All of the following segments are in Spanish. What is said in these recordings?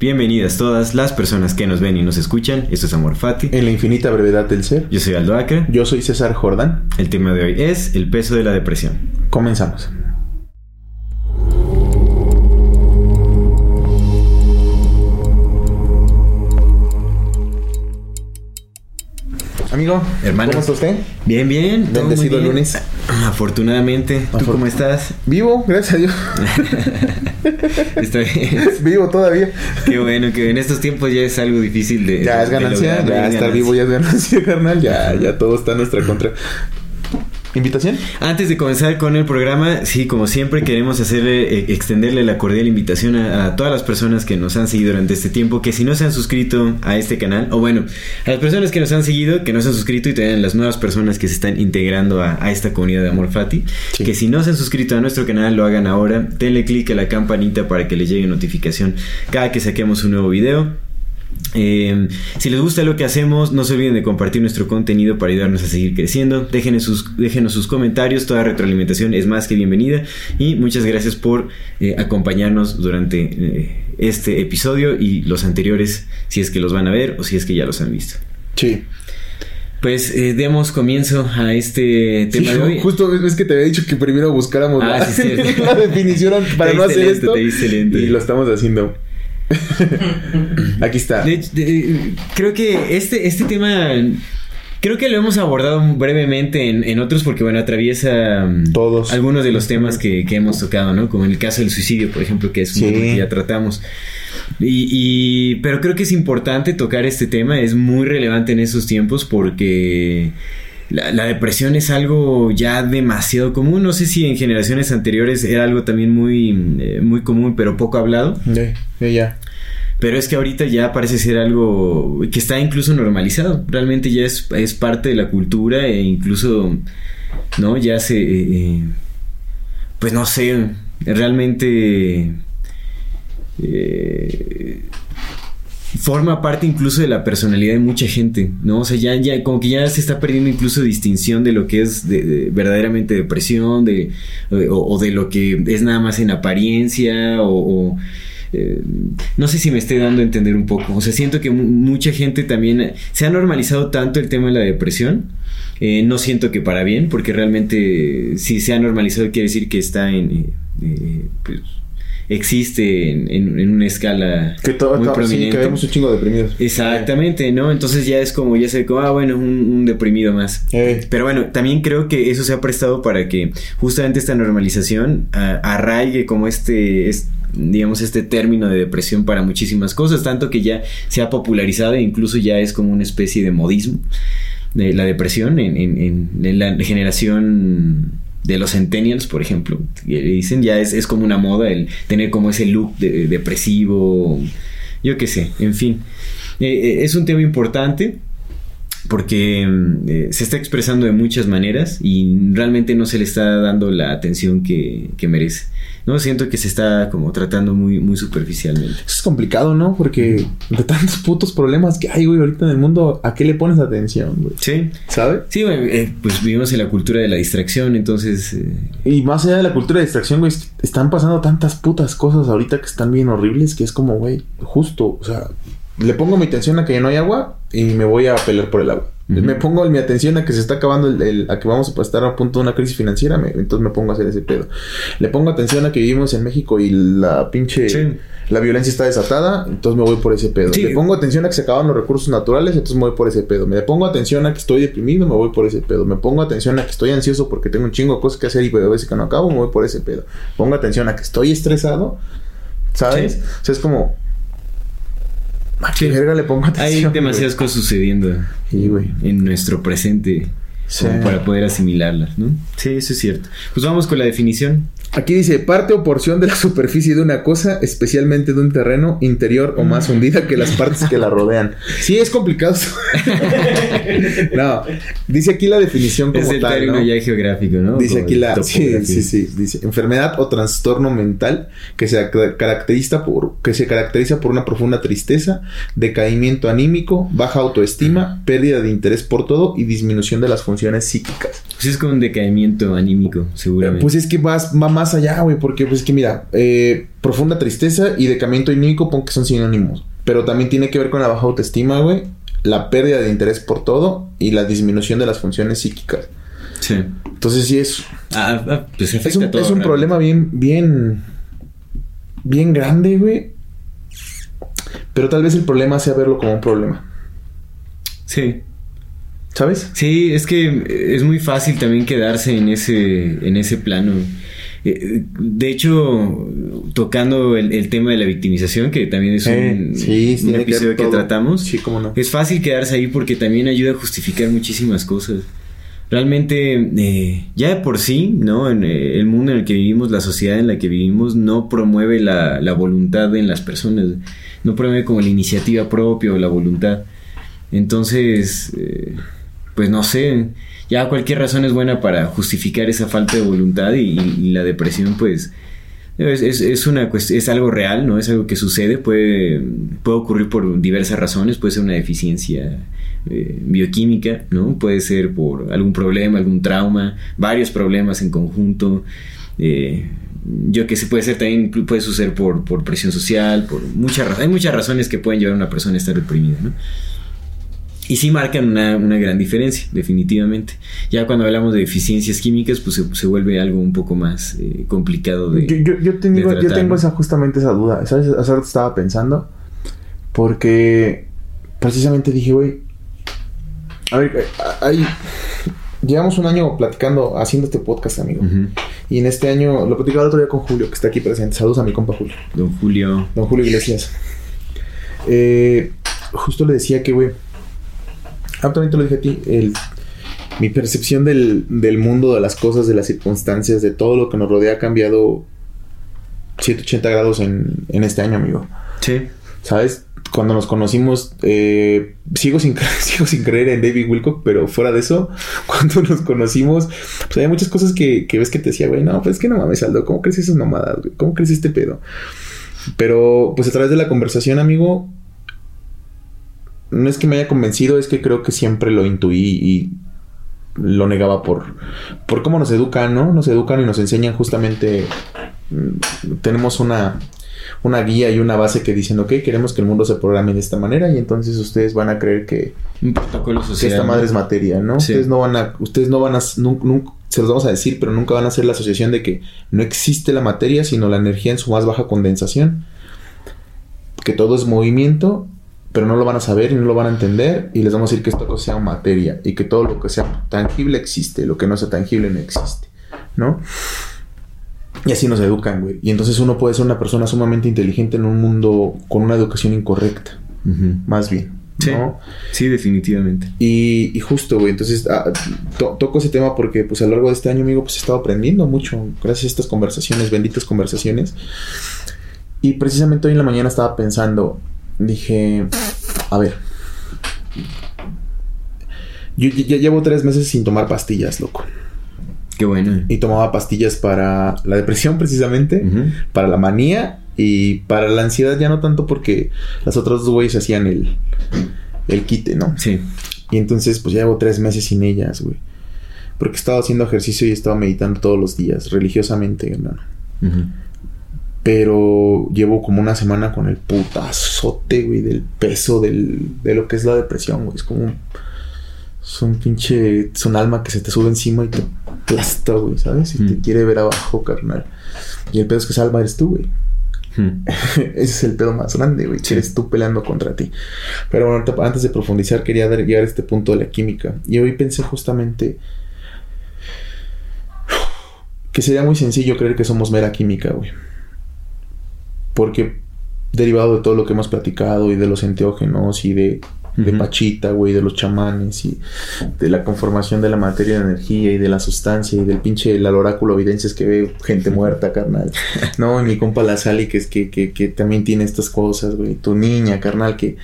Bienvenidas todas las personas que nos ven y nos escuchan. Esto es Amor Fati. En la infinita brevedad del ser. Yo soy Aldo Acre. Yo soy César Jordán. El tema de hoy es el peso de la depresión. Comenzamos. Amigo, Hermano. ¿cómo está usted? Bien, bien. todo muy Bendecido bien. lunes. Afortunadamente. ¿Tú cómo estás? Vivo, gracias a Dios. Estoy. Vivo todavía. Qué bueno que en estos tiempos ya es algo difícil de. Ya es ganancia, ya es estar ganancia. vivo ya es ganancia, carnal. Ya, ya todo está en nuestra contra. ¿Invitación? Antes de comenzar con el programa, sí, como siempre queremos hacerle, eh, extenderle la cordial invitación a, a todas las personas que nos han seguido durante este tiempo, que si no se han suscrito a este canal, o bueno, a las personas que nos han seguido, que no se han suscrito y también a las nuevas personas que se están integrando a, a esta comunidad de Amor Fati, Sí. que si no se han suscrito a nuestro canal, lo hagan ahora, denle click a la campanita para que les llegue notificación cada que saquemos un nuevo video. Eh, si les gusta lo que hacemos, no se olviden de compartir nuestro contenido para ayudarnos a seguir creciendo. Déjenos sus, déjenos sus comentarios, toda retroalimentación es más que bienvenida. Y muchas gracias por eh, acompañarnos durante eh, este episodio y los anteriores, si es que los van a ver o si es que ya los han visto. Sí. Pues eh, demos comienzo a este tema Sí, de hoy. Justo es que te había dicho que primero buscáramos Ah, la, sí, la definición para no hacer esto. Y lo estamos haciendo. Aquí está. De hecho, de- creo que este, este tema, creo que lo hemos abordado brevemente en, en otros porque, bueno, atraviesa mm, Todos. algunos de los temas que, que hemos tocado, ¿no? Como en el caso del suicidio, por ejemplo, que es un Sí. tema que ya tratamos. Y, y- pero creo que es importante tocar este tema, es muy relevante en esos tiempos porque... La, la depresión es algo ya demasiado común. No sé si en generaciones anteriores era algo también muy, eh, muy común, pero poco hablado. Ya, ya. Pero es que ahorita ya parece ser algo que está incluso normalizado. Realmente ya es, es parte de la cultura e incluso, ¿no? Ya se... eh, eh, pues no sé, realmente... eh, forma parte incluso de la personalidad de mucha gente, ¿no? O sea, ya, ya como que ya se está perdiendo incluso distinción de lo que es de- de verdaderamente depresión, de, o, o de lo que es nada más en apariencia, o, eh, no sé si me esté dando a entender un poco. O sea, siento que mu- mucha gente también eh, se ha normalizado tanto el tema de la depresión. eh, no siento que para bien, porque realmente si se ha normalizado quiere decir que está en... eh, eh, pues, existe en, en- en una escala Que todo, muy sí, prominente. que vemos un chingo deprimidos. Exactamente, ¿no? Entonces ya es como, ya sé, como, ah, bueno, un, un deprimido más. Eh. Pero bueno, también creo que eso se ha prestado para que justamente esta normalización arraigue como este, es- digamos, este término de depresión para muchísimas cosas, tanto que ya se ha popularizado e incluso ya es como una especie de modismo de la depresión en, en- en- en la generación de los centennials, por ejemplo, que dicen ya es, es como una moda el tener como ese look de- depresivo, yo qué sé, en fin. Eh, eh, es un tema importante porque mm, eh, se está expresando de muchas maneras y realmente no se le está dando la atención que, que merece. No siento que se está como tratando muy, muy superficialmente. Eso es complicado, ¿no? Porque de tantos putos problemas que hay, güey, ahorita en el mundo, ¿a qué le pones atención, güey? Sí. ¿Sabes? Sí, bueno, eh, pues vivimos en la cultura de la distracción, entonces... eh, Y más allá de la cultura de distracción, güey, están pasando tantas putas cosas ahorita que están bien horribles que es como, güey, justo, o sea, le pongo mi atención a que ya no hay agua y me voy a pelear por el agua. Me pongo mi atención a que se está acabando el, el- a que vamos a estar a punto de una crisis financiera, me- entonces me pongo a hacer ese pedo. Le pongo atención a que vivimos en México y la pinche Sí. la violencia está desatada, entonces me voy por ese pedo. Sí. Le pongo atención a que se acaban los recursos naturales, entonces me voy por ese pedo. Me pongo atención a que estoy deprimido, me voy por ese pedo. Me pongo atención a que estoy ansioso porque tengo un chingo de cosas que hacer y a veces que no acabo, me voy por ese pedo. Pongo atención a que estoy estresado, ¿sabes? Sí. O sea, es como ¿A qué Sí. verga le pongo Hay demasiadas cosas sucediendo Sí, güey. en nuestro presente Sí. como para poder asimilarlas, ¿no? Sí, eso es cierto. Pues vamos con la definición. Aquí dice, parte o porción de la superficie de una cosa, especialmente de un terreno interior o más hundida que las partes que la rodean. Sí, es complicado. no, dice aquí la definición como es el tal, término ¿no? ya geográfico, ¿no? Dice Como aquí la... Sí, sí, sí. Dice, enfermedad o trastorno mental que se ca- caracteriza por, que se caracteriza por una profunda tristeza, decaimiento anímico, baja autoestima, pérdida de interés por todo y disminución de las funciones psíquicas. Pues es con un decaimiento anímico, seguramente. Pues es que vas, va más allá, güey, porque pues es que mira, eh, profunda tristeza y decaimiento anímico, pon que son sinónimos. Pero también tiene que ver con la baja autoestima, güey, la pérdida de interés por todo y la disminución de las funciones psíquicas. sí. Entonces sí es, Ah, ah, pues es un, todo, es un problema bien, bien, bien grande, güey. Pero tal vez el problema sea verlo como un problema, Sí. ¿sabes? Sí, es que es muy fácil también quedarse en ese, en ese plano. Eh, De hecho, tocando el, el tema de la victimización, que también es un, sí, un tiene que episodio que, tratamos, Sí, cómo no. es fácil quedarse ahí porque también ayuda a justificar muchísimas cosas. Realmente, eh, ya de por sí, ¿no? En eh, el mundo en el que vivimos, la sociedad en la que vivimos, no promueve la, la voluntad en las personas. No promueve como la iniciativa propia o la voluntad. Entonces, eh, pues no sé, ya cualquier razón es buena para justificar esa falta de voluntad y, la depresión, pues es, es, una es algo real, ¿no? Es algo que sucede, puede, puede ocurrir por diversas razones, puede ser una deficiencia eh, bioquímica, ¿no? Puede ser por algún problema, algún trauma, varios problemas en conjunto. eh, yo que sé, puede ser también, puede suceder por, por presión social, por muchas razones. Hay muchas razones que pueden llevar a una persona a estar deprimida, ¿no? Y sí marcan una, una gran diferencia, definitivamente. Ya cuando hablamos de deficiencias químicas, pues se, se vuelve algo un poco más eh, complicado de... Yo, yo, yo tengo, de yo tengo ¿no? esa, justamente esa duda. ¿Sabes? Hace rato estaba pensando. Porque precisamente dije, güey. A ver, eh, hay. Llevamos un año platicando, haciendo este podcast, amigo. Y en este año lo platicaba el otro día con Julio, que está aquí presente. Saludos a mi compa Julio. Don Julio. Don Julio Iglesias. Eh, justo le decía que, güey. Ah, también te lo dije a ti. El, mi percepción del, del mundo, de las cosas, de las circunstancias, de todo lo que nos rodea ha cambiado 180 grados en, en este año, amigo. Sí. ¿Sabes? Cuando nos conocimos, eh, sigo, sin, sigo sin creer en David Wilcock, pero fuera de eso, cuando nos conocimos, pues había muchas cosas que, que ves que te decía, güey, no, pues es que no mames, Aldo, ¿cómo crees esas mamadas, güey? ¿Cómo crees este pedo? Pero, pues a través de la conversación, amigo, no es que me haya convencido, es que creo que siempre lo intuí y lo negaba por, por cómo nos educan, ¿no? Nos educan y nos enseñan justamente, mm, tenemos una, una guía y una base que dicen, ok, queremos que el mundo se programe de esta manera y entonces ustedes van a creer que, esta madre es materia, ¿no? Sí. Ustedes no van a, ustedes no van a, se los vamos a decir, pero nunca van a hacer la asociación de que no existe la materia, sino la energía en su más baja condensación. Que todo es movimiento, pero no lo van a saber y no lo van a entender. Y les vamos a decir que esta cosa sea materia y que todo lo que sea tangible existe, lo que no sea tangible no existe, ¿no? Y así nos educan, güey. Y entonces uno puede ser una persona sumamente inteligente en un mundo con una educación incorrecta, más bien. Sí. ¿no? Sí, definitivamente. Y, y justo, güey, entonces ah, to- toco ese tema porque pues a lo largo de este año, amigo, pues he estado aprendiendo mucho gracias a estas conversaciones, benditas conversaciones. Y precisamente hoy en la mañana estaba pensando, dije, a ver, yo ya- llevo tres meses sin tomar pastillas, loco. Qué bueno. Y tomaba pastillas para la depresión precisamente, para la manía y para la ansiedad ya no tanto porque las otras dos güeyes hacían el, el quite, ¿no? Sí. Y entonces, pues ya llevo tres meses sin ellas, güey. Porque he estado haciendo ejercicio y he estado meditando todos los días, religiosamente, hermano. Ujú. Pero llevo como una semana con el putazote, güey, del peso del, de lo que es la depresión, güey. Es como un, es un pinche, es un alma que se te sube encima y te aplasta, güey, ¿sabes? Y te Mm. quiere ver abajo, carnal. Y el pedo es que esa alma eres tú, güey. Ujú. Ese es el pedo más grande, güey. Eres tú peleando contra ti. Pero bueno, antes de profundizar, quería dar- llegar a este punto de la química. Y hoy pensé justamente que sería muy sencillo creer que somos mera química, güey. Porque derivado de todo lo que hemos platicado y de los enteógenos y de de. Pachita, güey, de los chamanes y de la conformación de la materia de energía y de la sustancia y del pinche el oráculo evidencias que ve gente muerta, carnal. No, y mi compa la Sally que es que, que, que también tiene estas cosas, güey. Tu niña, carnal, que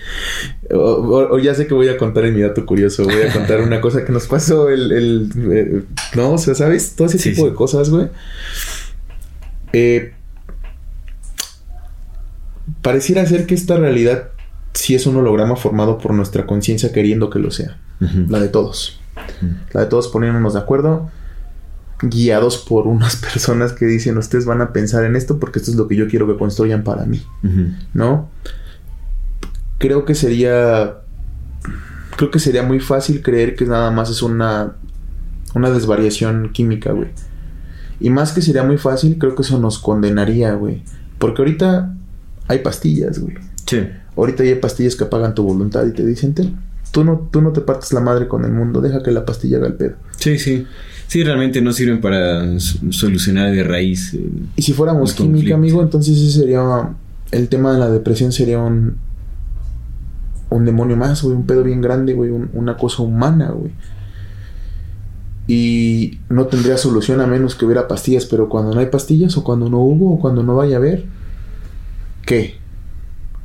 o, o- o ya sé que voy a contar en mi dato curioso, voy a contar una cosa que nos pasó el, el eh, no, o sea, ¿sabes? Todo ese Sí, tipo sí. de cosas, güey. Eh, pareciera ser que esta realidad sí es un holograma formado por nuestra conciencia queriendo que lo sea. La de todos. La de todos poniéndonos de acuerdo, guiados por unas personas que dicen, ustedes van a pensar en esto porque esto es lo que yo quiero que construyan para mí. ¿no? Creo que sería... Creo que sería muy fácil creer que nada más es una... Una desvariación química, güey. Y más que sería muy fácil, creo que eso nos condenaría, güey. Porque ahorita hay pastillas, güey. Sí. Ahorita ya hay pastillas que apagan tu voluntad y te dicen, "Ten, tú no, tú no te partes la madre con el mundo, deja que la pastilla haga el pedo. Sí, sí. Sí, realmente no sirven para solucionar de raíz. eh, Y si fuéramos El química, conflicto. amigo, entonces ese sería el tema de la depresión sería un un demonio más, güey, un pedo bien grande, güey, un- una cosa humana, güey. Y no tendría solución a menos que hubiera pastillas, pero cuando no hay pastillas o cuando no hubo o cuando no vaya a haber, ¿qué?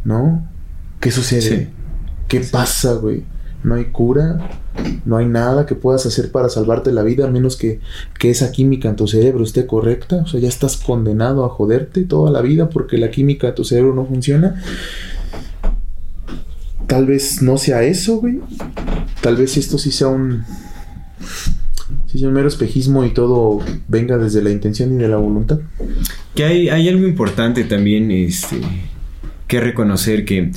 ¿No? ¿Qué sucede? Sí. ¿Qué pasa, güey? No hay cura, no hay nada que puedas hacer para salvarte la vida a menos que, que esa química en tu cerebro esté correcta. O sea, ya estás condenado a joderte toda la vida porque la química de tu cerebro no funciona. Tal vez no sea eso, güey. Tal vez esto sí sea un. Sí sea un mero espejismo y todo venga desde la intención y de la voluntad. Que hay, hay algo importante también este, que reconocer que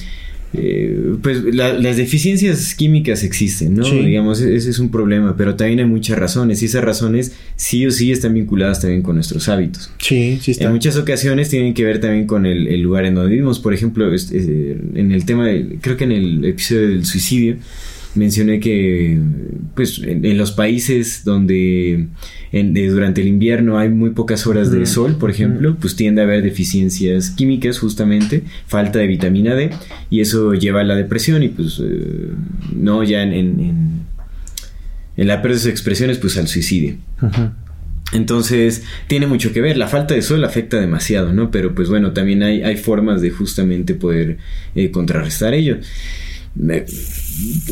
eh, pues la- las deficiencias químicas existen, ¿no? Sí. Digamos, e- ese es un problema, pero también hay muchas razones y esas razones sí o sí están vinculadas también con nuestros hábitos. Sí, sí En muchas ocasiones tienen que ver también con el, el lugar en donde vivimos. Por ejemplo, este, eh, en el tema, del- creo que en el episodio del suicidio, mencioné que pues en, en los países donde en- de- durante el invierno hay muy pocas horas de sol, por ejemplo, pues tiende a haber deficiencias químicas justamente, falta de vitamina D y eso lleva a la depresión y pues eh, no ya en, en, la pérdida de sus expresiones pues al suicidio. Entonces, tiene mucho que ver. La falta de sol afecta demasiado, ¿no? Pero pues bueno, también hay, hay formas de justamente poder eh, contrarrestar ello.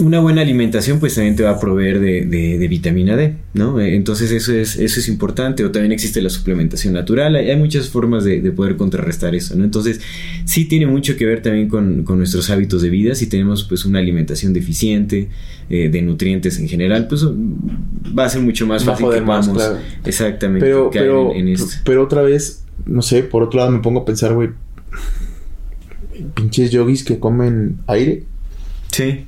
Una buena alimentación pues también te va a proveer de, de- de vitamina D, ¿no? Eh, Entonces eso es, eso es importante. O también existe la suplementación natural. Hay, hay muchas formas de, de poder contrarrestar eso, ¿no? Entonces sí tiene mucho que ver también con, con nuestros hábitos de vida. Si tenemos pues una alimentación deficiente eh, de nutrientes en general, pues va a ser mucho más fácil que más, podamos claro. exactamente Pero, caer pero, en, en esto. pero otra vez, no sé, por otro lado me pongo a pensar, güey, pinches yogis que comen aire. Sí.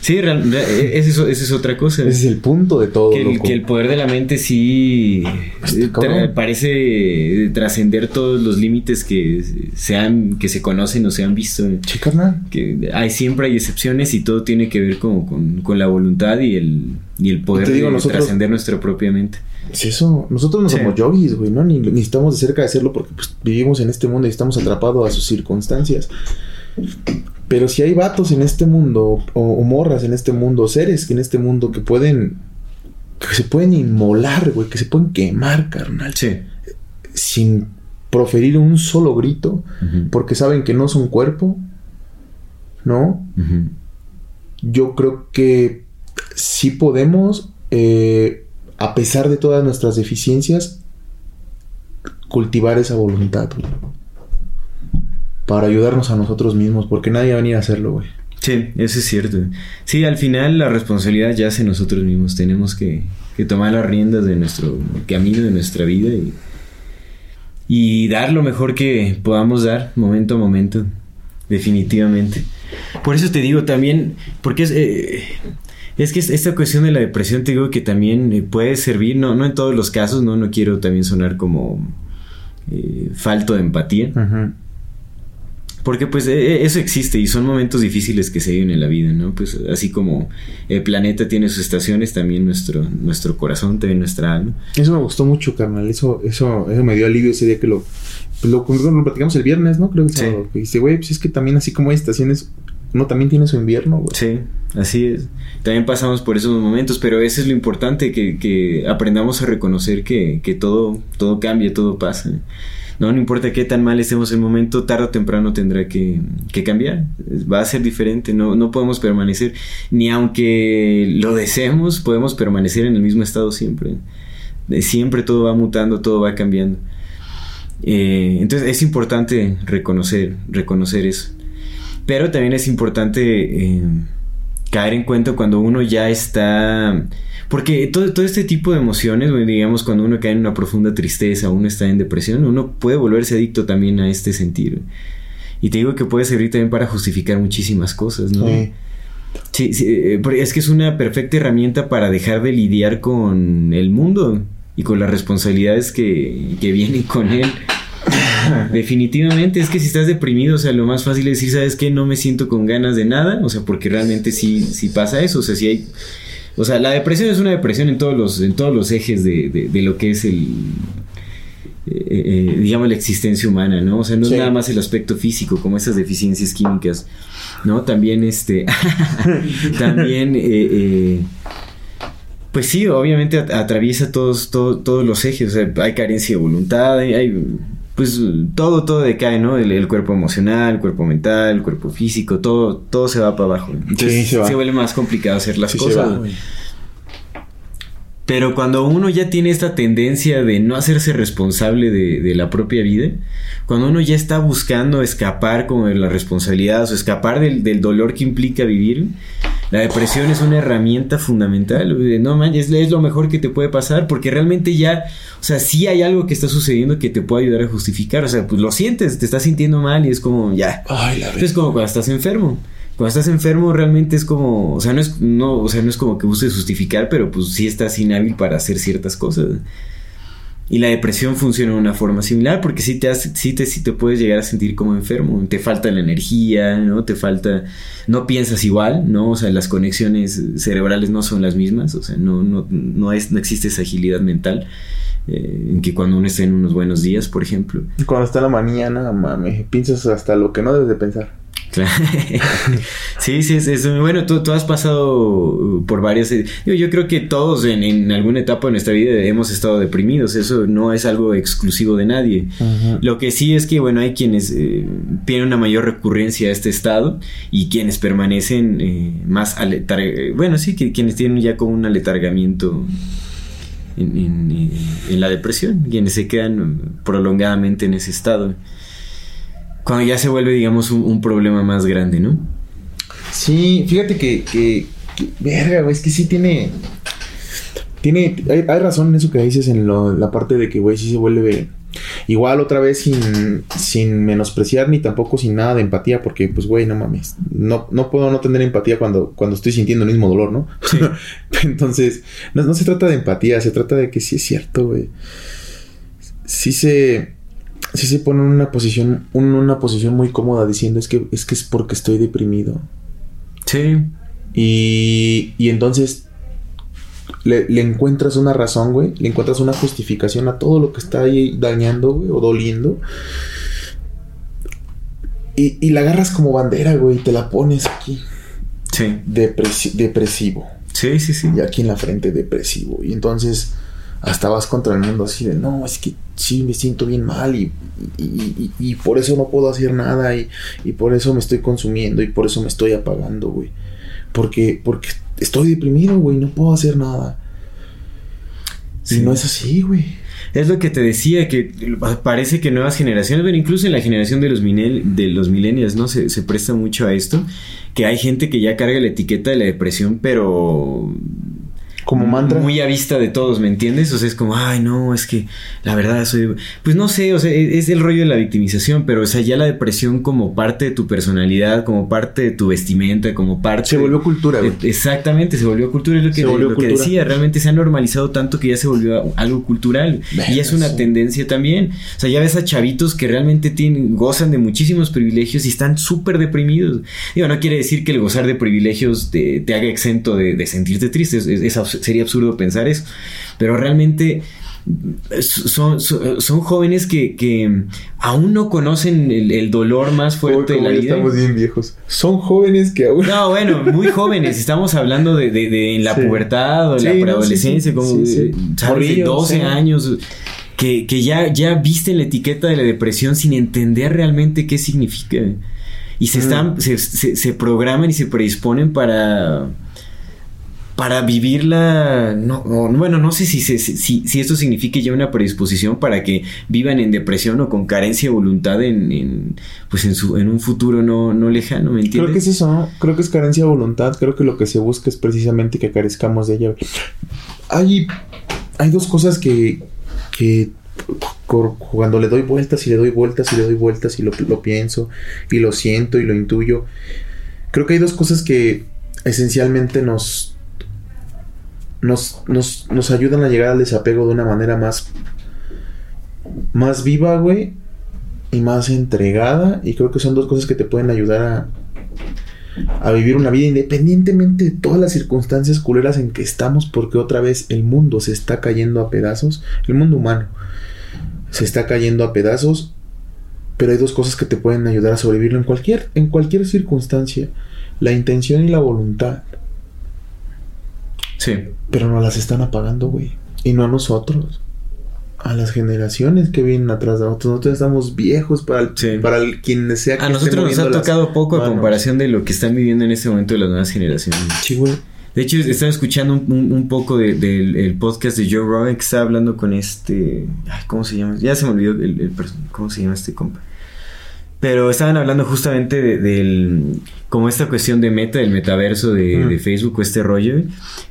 Sí, e, esa es, esa es otra cosa. Ese es el punto de todo, que, el, loco. que el poder de la mente sí eh, tra- parece trascender todos los límites que se han, que se conocen o se han visto. Sí, carnal. Que hay siempre hay excepciones y todo tiene que ver como con, con la voluntad y el, y el poder digo, de nosotros- trascender nuestra propia mente. Es eso. Nosotros no Sí. somos yogis, güey, ¿no? Ni ni necesitamos de cerca de hacerlo porque pues, vivimos en este mundo y estamos atrapados a sus circunstancias. Pero si hay vatos en este mundo, o, o morras en este mundo, seres en este mundo que pueden. que se pueden inmolar, güey, que se pueden quemar, carnal. Sí. Sin proferir un solo grito, porque saben que no son cuerpo, ¿no? Yo creo que sí podemos, eh, a pesar de todas nuestras deficiencias, cultivar esa voluntad, güey. Para ayudarnos a nosotros mismos, porque nadie va a venir a hacerlo, güey. Sí, eso es cierto. Sí, al final la responsabilidad ya hace nosotros mismos. Tenemos que, que tomar las riendas de nuestro camino, de nuestra vida y, y dar lo mejor que podamos dar momento a momento. Definitivamente. Por eso te digo también, porque es, eh, es que es- esta cuestión de la depresión te digo que también eh, puede servir, no, no en todos los casos, no, no quiero también sonar como eh, falto de empatía. Porque pues eh, eso existe y son momentos difíciles que se viven en la vida, ¿no? Pues así como el planeta tiene sus estaciones, también nuestro, nuestro corazón, también nuestra alma. Eso me gustó mucho, carnal. Eso, eso, eso me dio alivio ese día que lo, pues lo, lo platicamos el viernes, ¿no? Creo que Sí. dice, güey, pues es que también así como hay estaciones, uno también tiene su invierno, güey. Sí, así es. También pasamos por esos momentos, pero eso es lo importante, que, que aprendamos a reconocer que, que todo, todo cambia, todo pasa. No, no importa qué tan mal estemos en el momento, tarde o temprano tendrá que, que, cambiar. Va a ser diferente, no, no podemos permanecer, ni aunque lo deseemos, podemos permanecer en el mismo estado siempre. Siempre todo va mutando, todo va cambiando. Eh, entonces es importante reconocer, reconocer eso. Pero también es importante eh, caer en cuenta cuando uno ya está... Porque todo, todo este tipo de emociones, digamos, cuando uno cae en una profunda tristeza, uno está en depresión, uno puede volverse adicto también a este sentir. Y te digo que puede servir también para justificar muchísimas cosas, ¿no? Sí. Sí, eh, es que es una perfecta herramienta para dejar de lidiar con el mundo y con las responsabilidades que, que vienen con él. Definitivamente, es que si estás deprimido, o sea, lo más fácil es decir, ¿sabes qué? No me siento con ganas de nada, o sea, porque realmente sí, sí pasa eso, o sea, si hay... O sea, la depresión es una depresión en todos los, en todos los ejes de, de, de lo que es el... Eh, eh, digamos la existencia humana, ¿no? O sea, no sí. es nada más el aspecto físico, como esas deficiencias químicas, ¿no? También este... también... Eh, pues sí, obviamente atraviesa todos, todo, todos los ejes, o sea, hay carencia de voluntad, hay, hay pues todo, todo decae, ¿no? El, el, cuerpo emocional, el cuerpo mental, el cuerpo físico, todo, todo se va para abajo. Entonces Sí, se va. se vuelve más complicado hacer las Sí, cosas. Pero cuando uno ya tiene esta tendencia de no hacerse responsable de, de la propia vida, cuando uno ya está buscando escapar de las responsabilidades o escapar del, del dolor que implica vivir, la depresión es una herramienta fundamental. No manches, es lo mejor que te puede pasar porque realmente ya, o sea, sí hay algo que está sucediendo que te puede ayudar a justificar. O sea, pues lo sientes, te estás sintiendo mal y es como, ya. Ay, la Es como cuando estás enfermo. Cuando estás enfermo realmente es como, o sea, no es, no, o sea, no es como que busques justificar, pero pues sí estás inhábil para hacer ciertas cosas. Y la depresión funciona de una forma similar porque sí te, hace, te, sí te puedes llegar a sentir como enfermo. Te falta la energía, ¿no? Te falta... No piensas igual, ¿no? O sea, las conexiones cerebrales no son las mismas. O sea, no, no, no, es, no existe esa agilidad mental. Eh, en que cuando uno está en unos buenos días, por ejemplo. Cuando está en la mañana, mames, piensas hasta lo que no debes de pensar. Claro. sí, sí, es, es, bueno, tú, tú, has pasado por varias... Yo, yo creo que todos en, en, alguna etapa de nuestra vida hemos estado deprimidos, eso no es algo exclusivo de nadie. Uh -huh. Lo que sí es que, bueno, hay quienes eh, tienen una mayor recurrencia a este estado y quienes permanecen eh, más... Aletar bueno, sí, que quienes tienen ya como un aletargamiento en, en, en la depresión, quienes se quedan prolongadamente en ese estado cuando ya se vuelve, digamos, un, un problema más grande, ¿no? Sí, fíjate que, que, que verga, güey, es que sí tiene, tiene, hay, hay, razón en eso que dices en lo, la parte de que, güey, sí se vuelve igual otra vez sin, sin menospreciar ni tampoco sin nada de empatía, porque, pues, güey, no mames, no, no puedo no tener empatía cuando, cuando estoy sintiendo el mismo dolor, ¿no? Sí. Entonces, no, no se trata de empatía, se trata de que sí es cierto, güey. Sí se sí se pone en una posición, en una posición muy cómoda diciendo es que es que es porque estoy deprimido. Sí. Y, y entonces le, le, encuentras una razón, güey. Le encuentras una justificación a todo lo que está ahí dañando, güey, o doliendo. Y, y la agarras como bandera, güey, y te la pones aquí. Sí. Depresi depresivo. Sí, sí, sí. Y aquí en la frente, depresivo. Y entonces hasta vas contra el mundo así de, no, es que sí, me siento bien mal y, y, y, y por eso no puedo hacer nada y, por eso me estoy consumiendo y por eso me estoy apagando, güey. Porque, porque estoy deprimido, güey, no puedo hacer nada. Sí. Y no es así, güey. Es lo que te decía, que parece que nuevas generaciones, bueno, incluso en la generación de los, de los millennials, ¿no? Se, se presta mucho a esto, que hay gente que ya carga la etiqueta de la depresión, pero como mantra. Muy a vista de todos, ¿me entiendes? O sea, es como, ay, no, es que la verdad soy. Pues no sé, o sea, es el rollo de la victimización, pero, o sea, ya la depresión como parte de tu personalidad, como parte de tu vestimenta, como parte. Se volvió cultura, güey. Exactamente, se volvió cultura, es lo que, lo cultura. que decía. Realmente se ha normalizado tanto que ya se volvió algo cultural. Bueno, y es una sí. tendencia también. O sea, ya ves a chavitos que realmente tienen, gozan de muchísimos privilegios y están súper deprimidos. Digo, no quiere decir que el gozar de privilegios te, te haga exento de, de sentirte triste. Es, es, sería absurdo pensar eso. Pero realmente son, son, son jóvenes que, que, aún no conocen el, el dolor más fuerte de la vida. Estamos bien viejos. Son jóvenes que aún. No, bueno, muy jóvenes. Estamos hablando de, de, de en la Sí. pubertad o en Sí, la no, preadolescencia, sí, como sí. ¿sabes? de Morrillos, 12 sí. años. Que, que ya, ya visten la etiqueta de la depresión sin entender realmente qué significa. Y se Mm. están, se, se, se programan y se predisponen para para vivirla, no, o, bueno, no sé si, si, si esto significa ya una predisposición para que vivan en depresión o con carencia de voluntad en, en, pues en, su, en un futuro no, no lejano, ¿me entiendes? Creo que es eso, ¿no? Creo que es carencia de voluntad. Creo que lo que se busca es precisamente que carezcamos de ella. Hay, hay dos cosas que, que cuando le doy vueltas y le doy vueltas y le doy vueltas y lo, lo pienso y lo siento y lo intuyo. Creo que hay dos cosas que esencialmente nos, nos, nos, nos ayudan a llegar al desapego de una manera más, más viva, güey, y más entregada. Y creo que son dos cosas que te pueden ayudar a, a vivir una vida independientemente de todas las circunstancias culeras en que estamos, porque otra vez el mundo se está cayendo a pedazos, el mundo humano se está cayendo a pedazos, pero hay dos cosas que te pueden ayudar a sobrevivirlo en cualquier, en cualquier circunstancia, la intención y la voluntad, Sí. pero nos las están apagando, güey, y no a nosotros. A las generaciones que vienen atrás de nosotros. Nosotros estamos viejos para, el, Sí. para el, quien sea que A nosotros nos ha tocado poco a comparación de lo que están viviendo en este momento las nuevas generaciones. Sí, güey. De hecho, estaba escuchando un, un- un poco de- del el podcast de Joe Rogan que estaba hablando con este. Ay, ¿Cómo se llama? Ya se me olvidó el, el perso- ¿Cómo se llama este compa? Pero estaban hablando justamente de- del. Como esta cuestión de meta, del metaverso de, Mm. de Facebook, este rollo,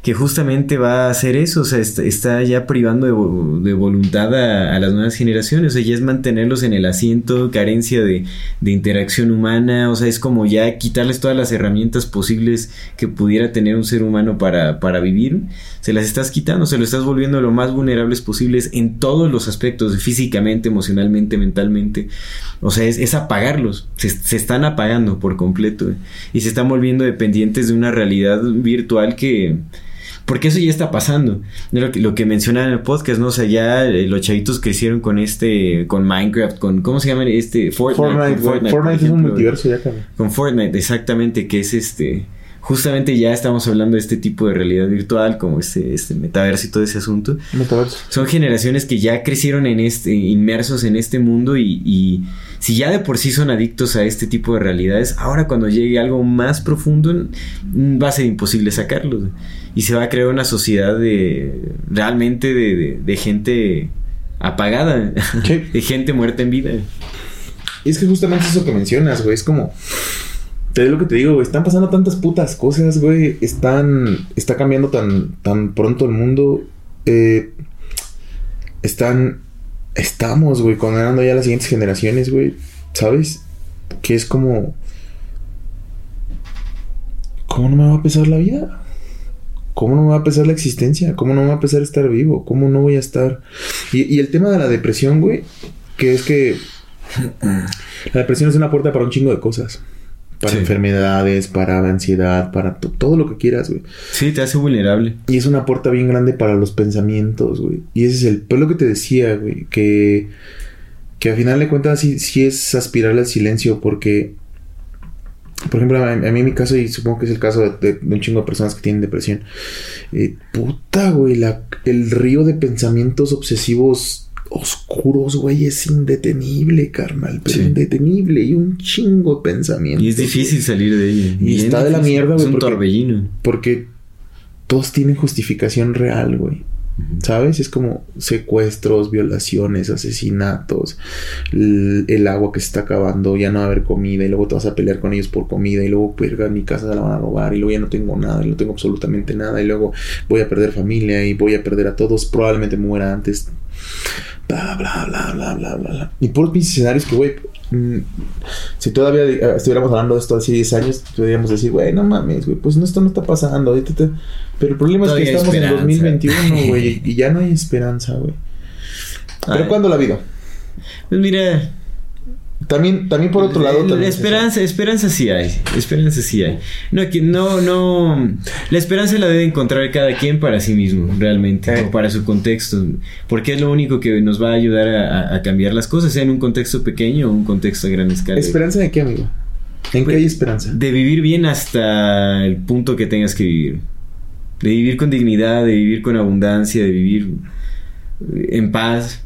que justamente va a hacer eso. O sea, está, está ya privando de, vo- de voluntad a, a las nuevas generaciones. O sea, ya es mantenerlos en el asiento, carencia de, de interacción humana. O sea, es como ya quitarles todas las herramientas posibles que pudiera tener un ser humano para, para vivir. Se las estás quitando, se lo estás volviendo lo más vulnerables posibles en todos los aspectos, físicamente, emocionalmente, mentalmente. O sea, es, es apagarlos. Se, se están apagando por completo. eh. Y se están volviendo dependientes de una realidad virtual que... Porque eso ya está pasando. Lo que, lo que en el podcast, ¿no? O sea, ya eh, los chavitos crecieron con este, con Minecraft, con, ¿cómo se llama? Este, Fortnite. Fortnite. Fortnite, por es un multiverso ya, con Fortnite, exactamente, que es este. Justamente ya estamos hablando de este tipo de realidad virtual, como este, este metaverso y todo ese asunto. Metaverso. Son generaciones que ya crecieron en este, inmersos en este mundo y, y si ya de por sí son adictos a este tipo de realidades, ahora cuando llegue algo más profundo mm, va a ser imposible sacarlos. Y se va a crear una sociedad de realmente de, de- de gente apagada, Sí. de gente muerta en vida. Y es que justamente eso que mencionas, güey, es como... Te lo que te digo, güey. Están pasando tantas putas cosas, güey. Están... Está cambiando tan, tan pronto el mundo. Eh, están... Estamos, güey, condenando ya a las siguientes generaciones, güey. ¿Sabes? Que es como... ¿Cómo no me va a pesar la vida? ¿Cómo no me va a pesar la existencia? ¿Cómo no me va a pesar estar vivo? ¿Cómo no voy a estar...? Y, y el tema de la depresión, güey, que es que la depresión es una puerta para un chingo de cosas. Para Sí. enfermedades, para ansiedad, para to- todo lo que quieras, güey. Sí, te hace vulnerable. Y es una puerta bien grande para los pensamientos, güey. Y ese es el... Pues lo que te decía, güey. Que... Que al final de cuentas sí, sí es aspirar al silencio porque... Por ejemplo, a, a mí en mi caso, y supongo que es el caso de, de- de un chingo de personas que tienen depresión. eh, puta, güey. La, el río de pensamientos obsesivos oscuros, güey, es indetenible, carnal. Pero Sí. indetenible. Y un chingo de pensamientos. Y es difícil salir de ella. Y está de la mierda, Es güey, un porque- torbellino. Porque todos tienen justificación real, güey. ¿Sabes? Es como secuestros, violaciones, asesinatos, el, el agua que se está acabando, ya no va a haber comida y luego te vas a pelear con ellos por comida y luego, verga, mi casa se la van a robar y luego ya no tengo nada y no tengo absolutamente nada y luego voy a perder familia y voy a perder a todos, probablemente muera antes. Bla, bla, bla, bla, bla, bla, bla. Y por pinches escenarios que, güey, mm, si todavía eh, estuviéramos hablando de esto hace 10 años, podríamos decir, güey, no mames, güey, pues no, esto no está pasando. ahorita te- Pero el problema Todavía es que estamos en esperanza. 2021, güey, y ya no hay esperanza, güey. Pero Ay. ¿cuándo la ha habido? Pues mira, También, también por otro lado, La es esperanza, esperanza sí hay. Esperanza sí hay. No, que no, no. La esperanza la debe encontrar cada quien para sí mismo, realmente, Eh. o para su contexto. Porque es lo único que nos va a ayudar a, cambiar las cosas, sea en un contexto pequeño o un contexto a gran escala. ¿Esperanza de qué, amigo? ¿En qué hay esperanza? De vivir bien hasta el punto que tengas que vivir. De vivir con dignidad, de vivir con abundancia, de vivir eh, en paz.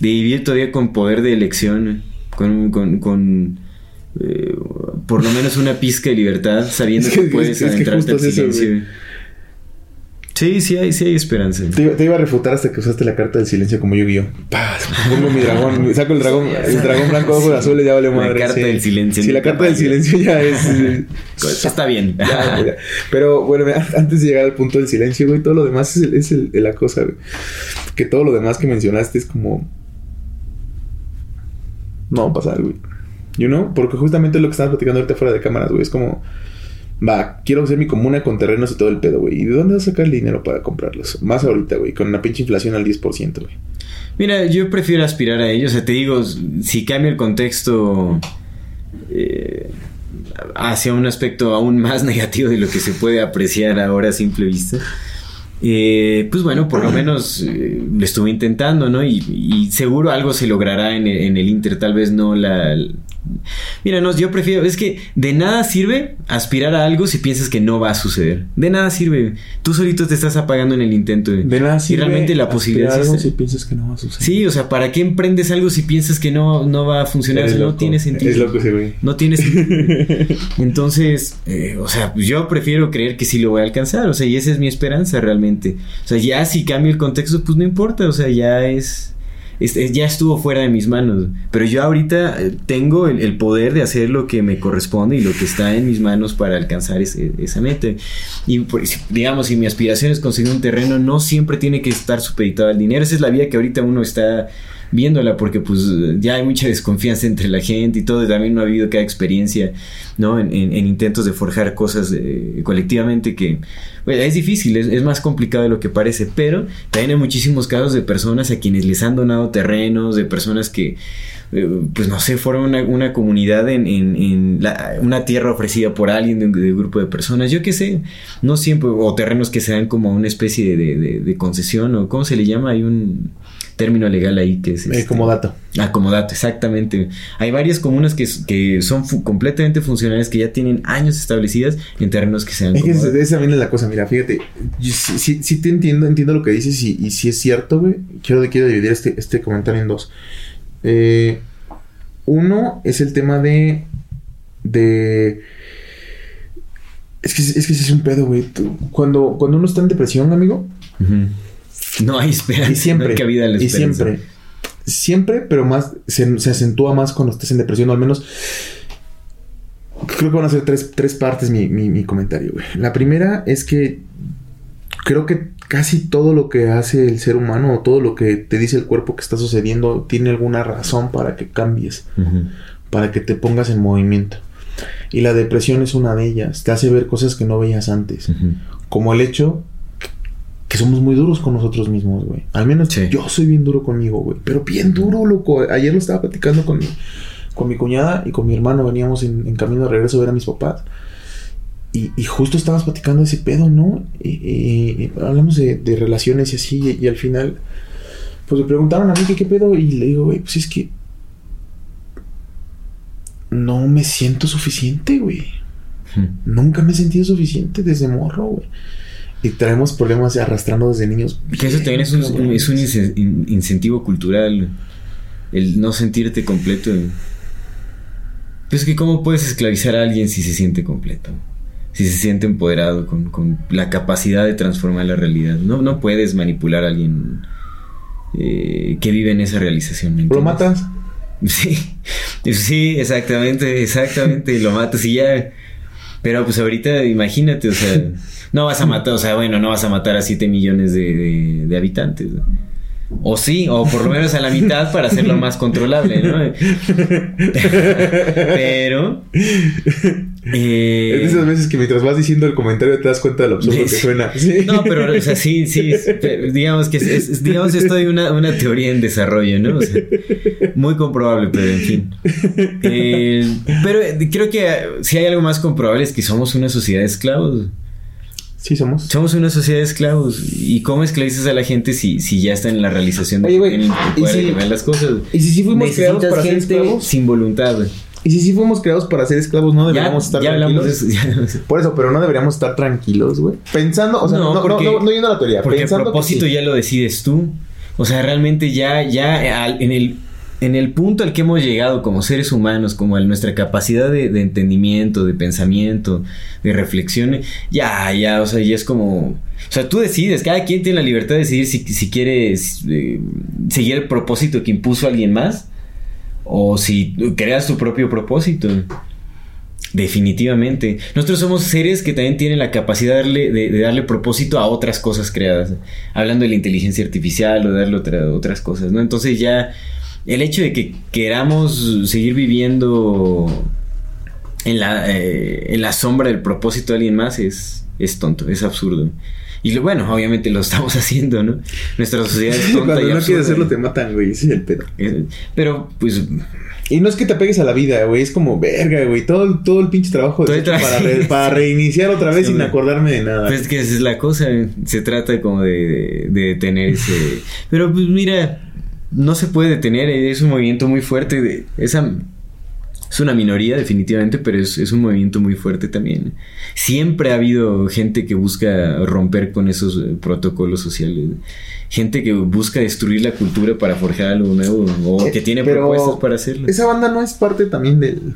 De vivir todavía con poder de elección, con, con, con, eh, por lo menos una pizca de libertad, sabiendo Es que- que, puedes es adentrarte al silencio. sí, sí hay, sí hay esperanza. Te, iba- te iba a refutar hasta que usaste la carta del silencio como Yu-Gi-Oh! Paz, Pongo mi dragón, saco el dragón, el dragón blanco ojos azules, ya vale La madre. carta sí. del silencio. Sí, la carta del silencio ya es. Está bien. ya. Pero bueno, antes de llegar al punto del silencio, güey, todo lo demás es, el- es el- la cosa, güey. Que todo lo demás que mencionaste es como. No va a pasar, güey. You know? Porque justamente lo que estabas platicando ahorita fuera de cámaras, güey. Es como. Va, quiero hacer mi comuna con terrenos y todo el pedo, güey. ¿Y de dónde vas a sacar el dinero para comprarlos? Más ahorita, güey, con una pinche inflación al 10%, güey. Mira, yo prefiero aspirar a ello. O sea, te digo, si cambia el contexto eh, hacia un aspecto aún más negativo de lo que se puede apreciar ahora a simple vista, eh, pues bueno, por lo menos eh, lo estuve intentando, ¿no? Y, y seguro algo se logrará en el, en el Inter, tal vez no la... Mira, no, yo prefiero, es que de nada sirve aspirar a algo si piensas que no va a suceder. De nada sirve. Tú solito te estás apagando en el intento. De nada Y sirve realmente la aspirar posibilidad a algo si piensas que no va a suceder. Sí, o sea, ¿para qué emprendes algo si piensas que no, no va a funcionar? Eres O sea, no tiene sentido. Es loco ese güey. No tiene sentido. Entonces, eh, o sea, yo prefiero creer que sí lo voy a alcanzar. O sea, y esa es mi esperanza realmente. O sea, ya si cambia el contexto, pues no importa. O sea, ya es. Es- es- ya estuvo fuera de mis manos. Pero yo ahorita eh, tengo el, el poder de hacer lo que me corresponde y lo que está en mis manos para alcanzar ese- esa meta. Y pues, digamos, si mi aspiración es conseguir un terreno, no siempre tiene que estar supeditado al dinero. Esa es la vía que ahorita uno está viéndola porque pues ya hay mucha desconfianza entre la gente y todo, y también no ha habido cada experiencia, ¿no? En, en- en intentos de forjar cosas eh, colectivamente que es difícil, es, es más complicado de lo que parece, pero también hay muchísimos casos de personas a quienes les han donado terrenos, de personas que eh, pues no sé, fueron una, comunidad en, en- la- una tierra ofrecida por alguien de un, grupo de personas, yo qué sé, no siempre, o terrenos que se dan como una especie de- de- de concesión, o ¿cómo se le llama? Hay un término legal ahí que es... Eh, este, como dato. Acomodato, exactamente. Hay varias comunas que, que son fu- completamente funcionales, que ya tienen años establecidas en terrenos que sean Es que esa es la cosa, mira, fíjate, yo sí, sí, sí te entiendo, entiendo lo que dices y, y si es cierto, güey. Quiero, quiero dividir este, este comentario en dos. Eh, uno es el tema de. de. Es que, es que ese es un pedo, güey. Cuando, cuando uno está en depresión, amigo, Ujú. No hay esperanza. y siempre, no hay cabida a la y siempre, siempre, pero más, se, se acentúa más cuando estás en depresión, o al menos. Creo que van a ser tres, tres partes mi, mi, mi comentario, güey. La primera es que creo que casi todo lo que hace el ser humano o todo lo que te dice el cuerpo que está sucediendo tiene alguna razón para que cambies, para que te pongas en movimiento. Y la depresión es una de ellas. Te hace ver cosas que no veías antes. Como el hecho que somos muy duros con nosotros mismos, güey. Al menos Sí. yo soy bien duro conmigo, güey. Pero bien duro, loco. Ayer lo estaba platicando con mi, con mi cuñada y con mi hermano. Veníamos en, en camino de regreso a ver a mis papás. Y, y justo estábamos platicando ese pedo, ¿no? Y, y- y hablamos de, de relaciones y así. Y, al final, pues me preguntaron a mí que qué pedo. Y le digo, güey, pues es que no me siento suficiente, güey. Ujú. Nunca me he sentido suficiente desde morro, güey. Y traemos problemas arrastrando desde niños. Que eso también es un, es un ince- in- incentivo cultural. El no sentirte completo. Pues que cómo puedes esclavizar a alguien si se siente completo. Si se siente empoderado con, con la capacidad de transformar la realidad. No, no puedes manipular a alguien eh, que vive en esa realización. ¿me Lo matas. Sí, sí, exactamente, exactamente, lo matas y ya. Pero pues ahorita imagínate, o sea, no vas a matar, o sea, bueno, no vas a matar a 7 millones de, de- de habitantes. O sí, o por lo menos a la mitad para hacerlo más controlable, ¿no? Pero Eh, Es de esas veces que mientras vas diciendo el comentario te das cuenta de lo absurdo que suena. Sí. No, pero, o sea, sí, sí, digamos que es, es- digamos esto hay una, una teoría en desarrollo, ¿no? O sea, muy comprobable, pero en fin. Eh, pero eh, creo que si hay algo más comprobable es que somos una sociedad de esclavos. Sí, somos. Somos una sociedad de esclavos. ¿Y cómo esclavizas a la gente si, si ya está en la realización de Oye, que güey, tienen el ¿y poder de si- cambiar las cosas? Y si sí fuimos creados ser gente esclavos. sin voluntad, güey. Y si sí fuimos creados para ser esclavos, no Ya, deberíamos estar ya tranquilos. eso. ya- Por eso, pero no deberíamos estar tranquilos, güey. Pensando, o sea, No, no, no, porque- no, no yendo a la teoría. Porque el que propósito sí. ya lo decides tú. O sea, realmente ya, ya al- en el, en el punto al que hemos llegado como seres humanos, como a nuestra capacidad de, entendimiento, de pensamiento, de reflexión, ya, ya, o sea, ya es como. O sea, tú decides, cada quien tiene la libertad de decidir si, si quiere eh, seguir el propósito que impuso alguien más o si creas tu propio propósito. Definitivamente. Nosotros somos seres que también tienen la capacidad de darle, propósito a otras cosas creadas. Hablando de la inteligencia artificial o de darle otra- otras cosas, ¿no? Entonces ya el hecho de que queramos seguir viviendo en la, eh, en la sombra del propósito de alguien más es, es tonto, es absurdo. Y lo, bueno, obviamente lo estamos haciendo, ¿no? Nuestra sociedad es tonta Cuando y no absurda. quieres hacerlo te matan, güey. Es el pedo. Pero, pues, Y no es que te pegues a la vida, güey. Es como, verga, güey. Todo, el- todo el pinche trabajo deshecho tra- para, re- para reiniciar otra vez Sí, sin güey. acordarme de nada. Pues que esa es la cosa, se trata como de, de, de detener ese... Pero pues mira, no se puede detener, es un movimiento muy fuerte, de, esa, es una minoría definitivamente, pero es, es un movimiento muy fuerte también. Siempre ha habido gente que busca romper con esos eh, protocolos sociales, gente que busca destruir la cultura para forjar algo nuevo o Eh, que tiene pero propuestas para hacerlo. Esa banda no es parte también del.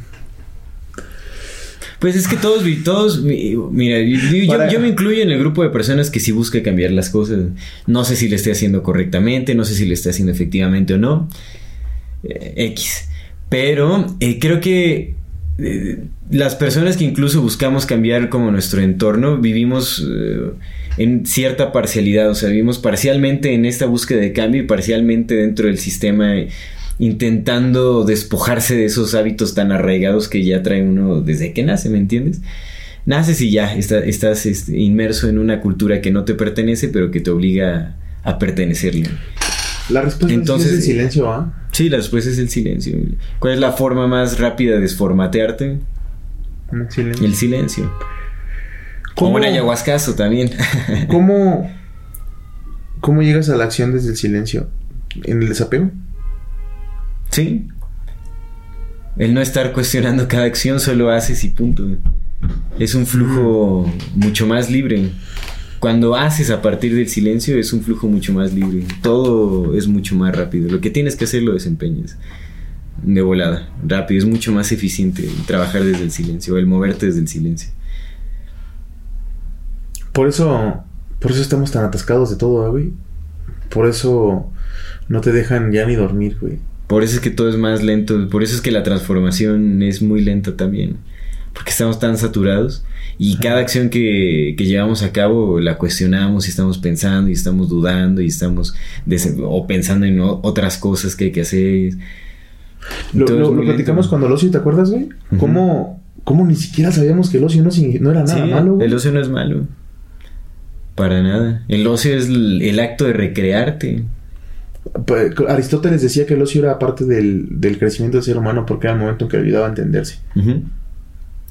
Pues es que todos, todos, mi- mira, yo, yo- Para- yo me incluyo en el grupo de personas que sí busca cambiar las cosas. No sé si lo esté haciendo correctamente, no sé si lo esté haciendo efectivamente o no. Eh, X. Pero eh, creo que eh, las personas que incluso buscamos cambiar como nuestro entorno, vivimos en cierta parcialidad, o sea, vivimos parcialmente en esta búsqueda de cambio y parcialmente dentro del sistema intentando despojarse de esos hábitos tan arraigados que ya trae uno desde que nace, ¿me entiendes? Naces y ya está- estás este, inmerso en una cultura que no te pertenece, pero que te obliga a pertenecerle. La respuesta Entonces, es el silencio, ¿ah? Sí, la respuesta es el silencio. ¿Cuál es la forma más rápida de desformatearte? El silencio. El silencio. ¿Cómo- Como un ayahuascazo también. ¿Cómo, ¿Cómo llegas a la acción desde el silencio? ¿En el desapego? Sí. El no estar cuestionando cada acción, solo haces y punto. Es un flujo mucho más libre. Cuando haces a partir del silencio es un flujo mucho más libre. Todo es mucho más rápido. Lo que tienes que hacer lo desempeñas. De volada, rápido. Es mucho más eficiente trabajar desde el silencio el moverte desde el silencio. Por eso, por eso estamos tan atascados de todo, ¿ah, güey. Por eso no te dejan ya ni dormir, güey. Por eso es que todo es más lento, por eso es que la transformación es muy lenta también, porque estamos tan saturados y cada acción que, que llevamos a cabo la cuestionamos y estamos pensando y estamos dudando y estamos o pensando en otras cosas que hay que hacer. Lo, lo- platicamos cuando el ocio, ¿te acuerdas, güey? ¿Cómo, ¿Cómo ni siquiera sabíamos que el ocio no, no era nada Sí, malo, güey? el ocio no es malo, para nada. El ocio es el, el acto de recrearte. Pa- Aristóteles decía que el ocio era parte del, del crecimiento del ser humano porque era el momento en que olvidaba entenderse. Ujú.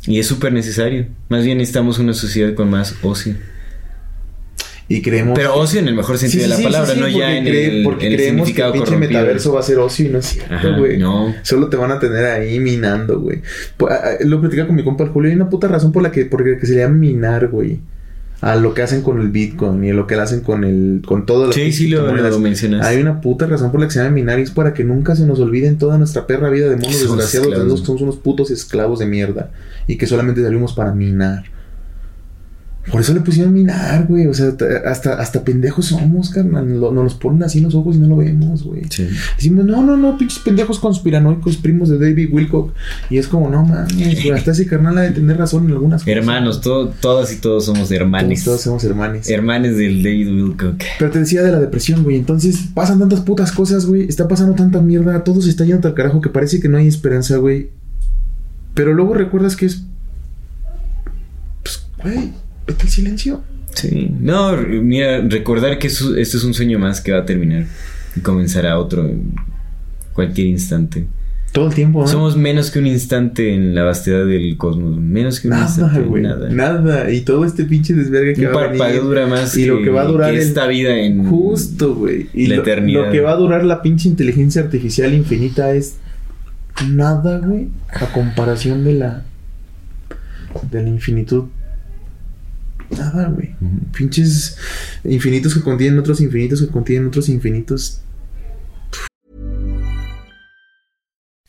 Y es súper necesario. Más bien necesitamos una sociedad con más ocio. Y creemos... Pero ocio en el mejor sentido sí, de la sí, palabra, sí, no ya en el, porque en el creemos que el pinche corrompido. metaverso va a ser ocio y no es cierto, güey. no. Solo te van a tener ahí minando, güey. Lo platicaba con mi compa el Julio. Hay una puta razón por la que, por la que se le llama minar, güey. A lo que hacen con el Bitcoin y a lo que hacen con el con todo Sí, sí lo, lo mencionas. Hay una puta razón por la que se llama minar y es para que nunca se nos olvide en toda nuestra perra vida de monos desgraciados que somos unos putos esclavos de mierda y que solamente salimos para minar. Por eso le pusieron minar, güey. O sea, hasta, hasta pendejos somos, carnal. Lo- Nos los ponen así en los ojos y no lo vemos, güey. Sí. Decimos, no, no, no, pinches pendejos conspiranoicos, primos de David Wilcock. Y es como, no mames, güey, hasta ese carnal ha de tener razón en algunas cosas. Hermanos, todo, todas y todos somos hermanes. Todos, todos somos hermanes. Hermanes del David Wilcock. Pero te decía de la depresión, güey. Entonces pasan tantas putas cosas, güey. Está pasando tanta mierda. Todo se está yendo al carajo que parece que no hay esperanza, güey. Pero luego recuerdas que es güey, vete al silencio. Sí. No, mira, recordar que esto, esto es un sueño más que va a terminar y comenzará otro en cualquier instante. Todo el tiempo, ¿no? Somos menos que un instante en la vastedad del cosmos. Menos que un Nada, instante. güey. Nada. Nada. Y todo este pinche desvergue que Un va a venir. dura más Y lo que va a durar que el- esta vida en... Justo, güey. Y La lo, eternidad. lo que va a durar la pinche inteligencia artificial infinita es nada, güey, a comparación de la de la infinitud. Ah, Nada, güey. Ujú. Pinches infinitos que contienen otros infinitos que contienen otros infinitos.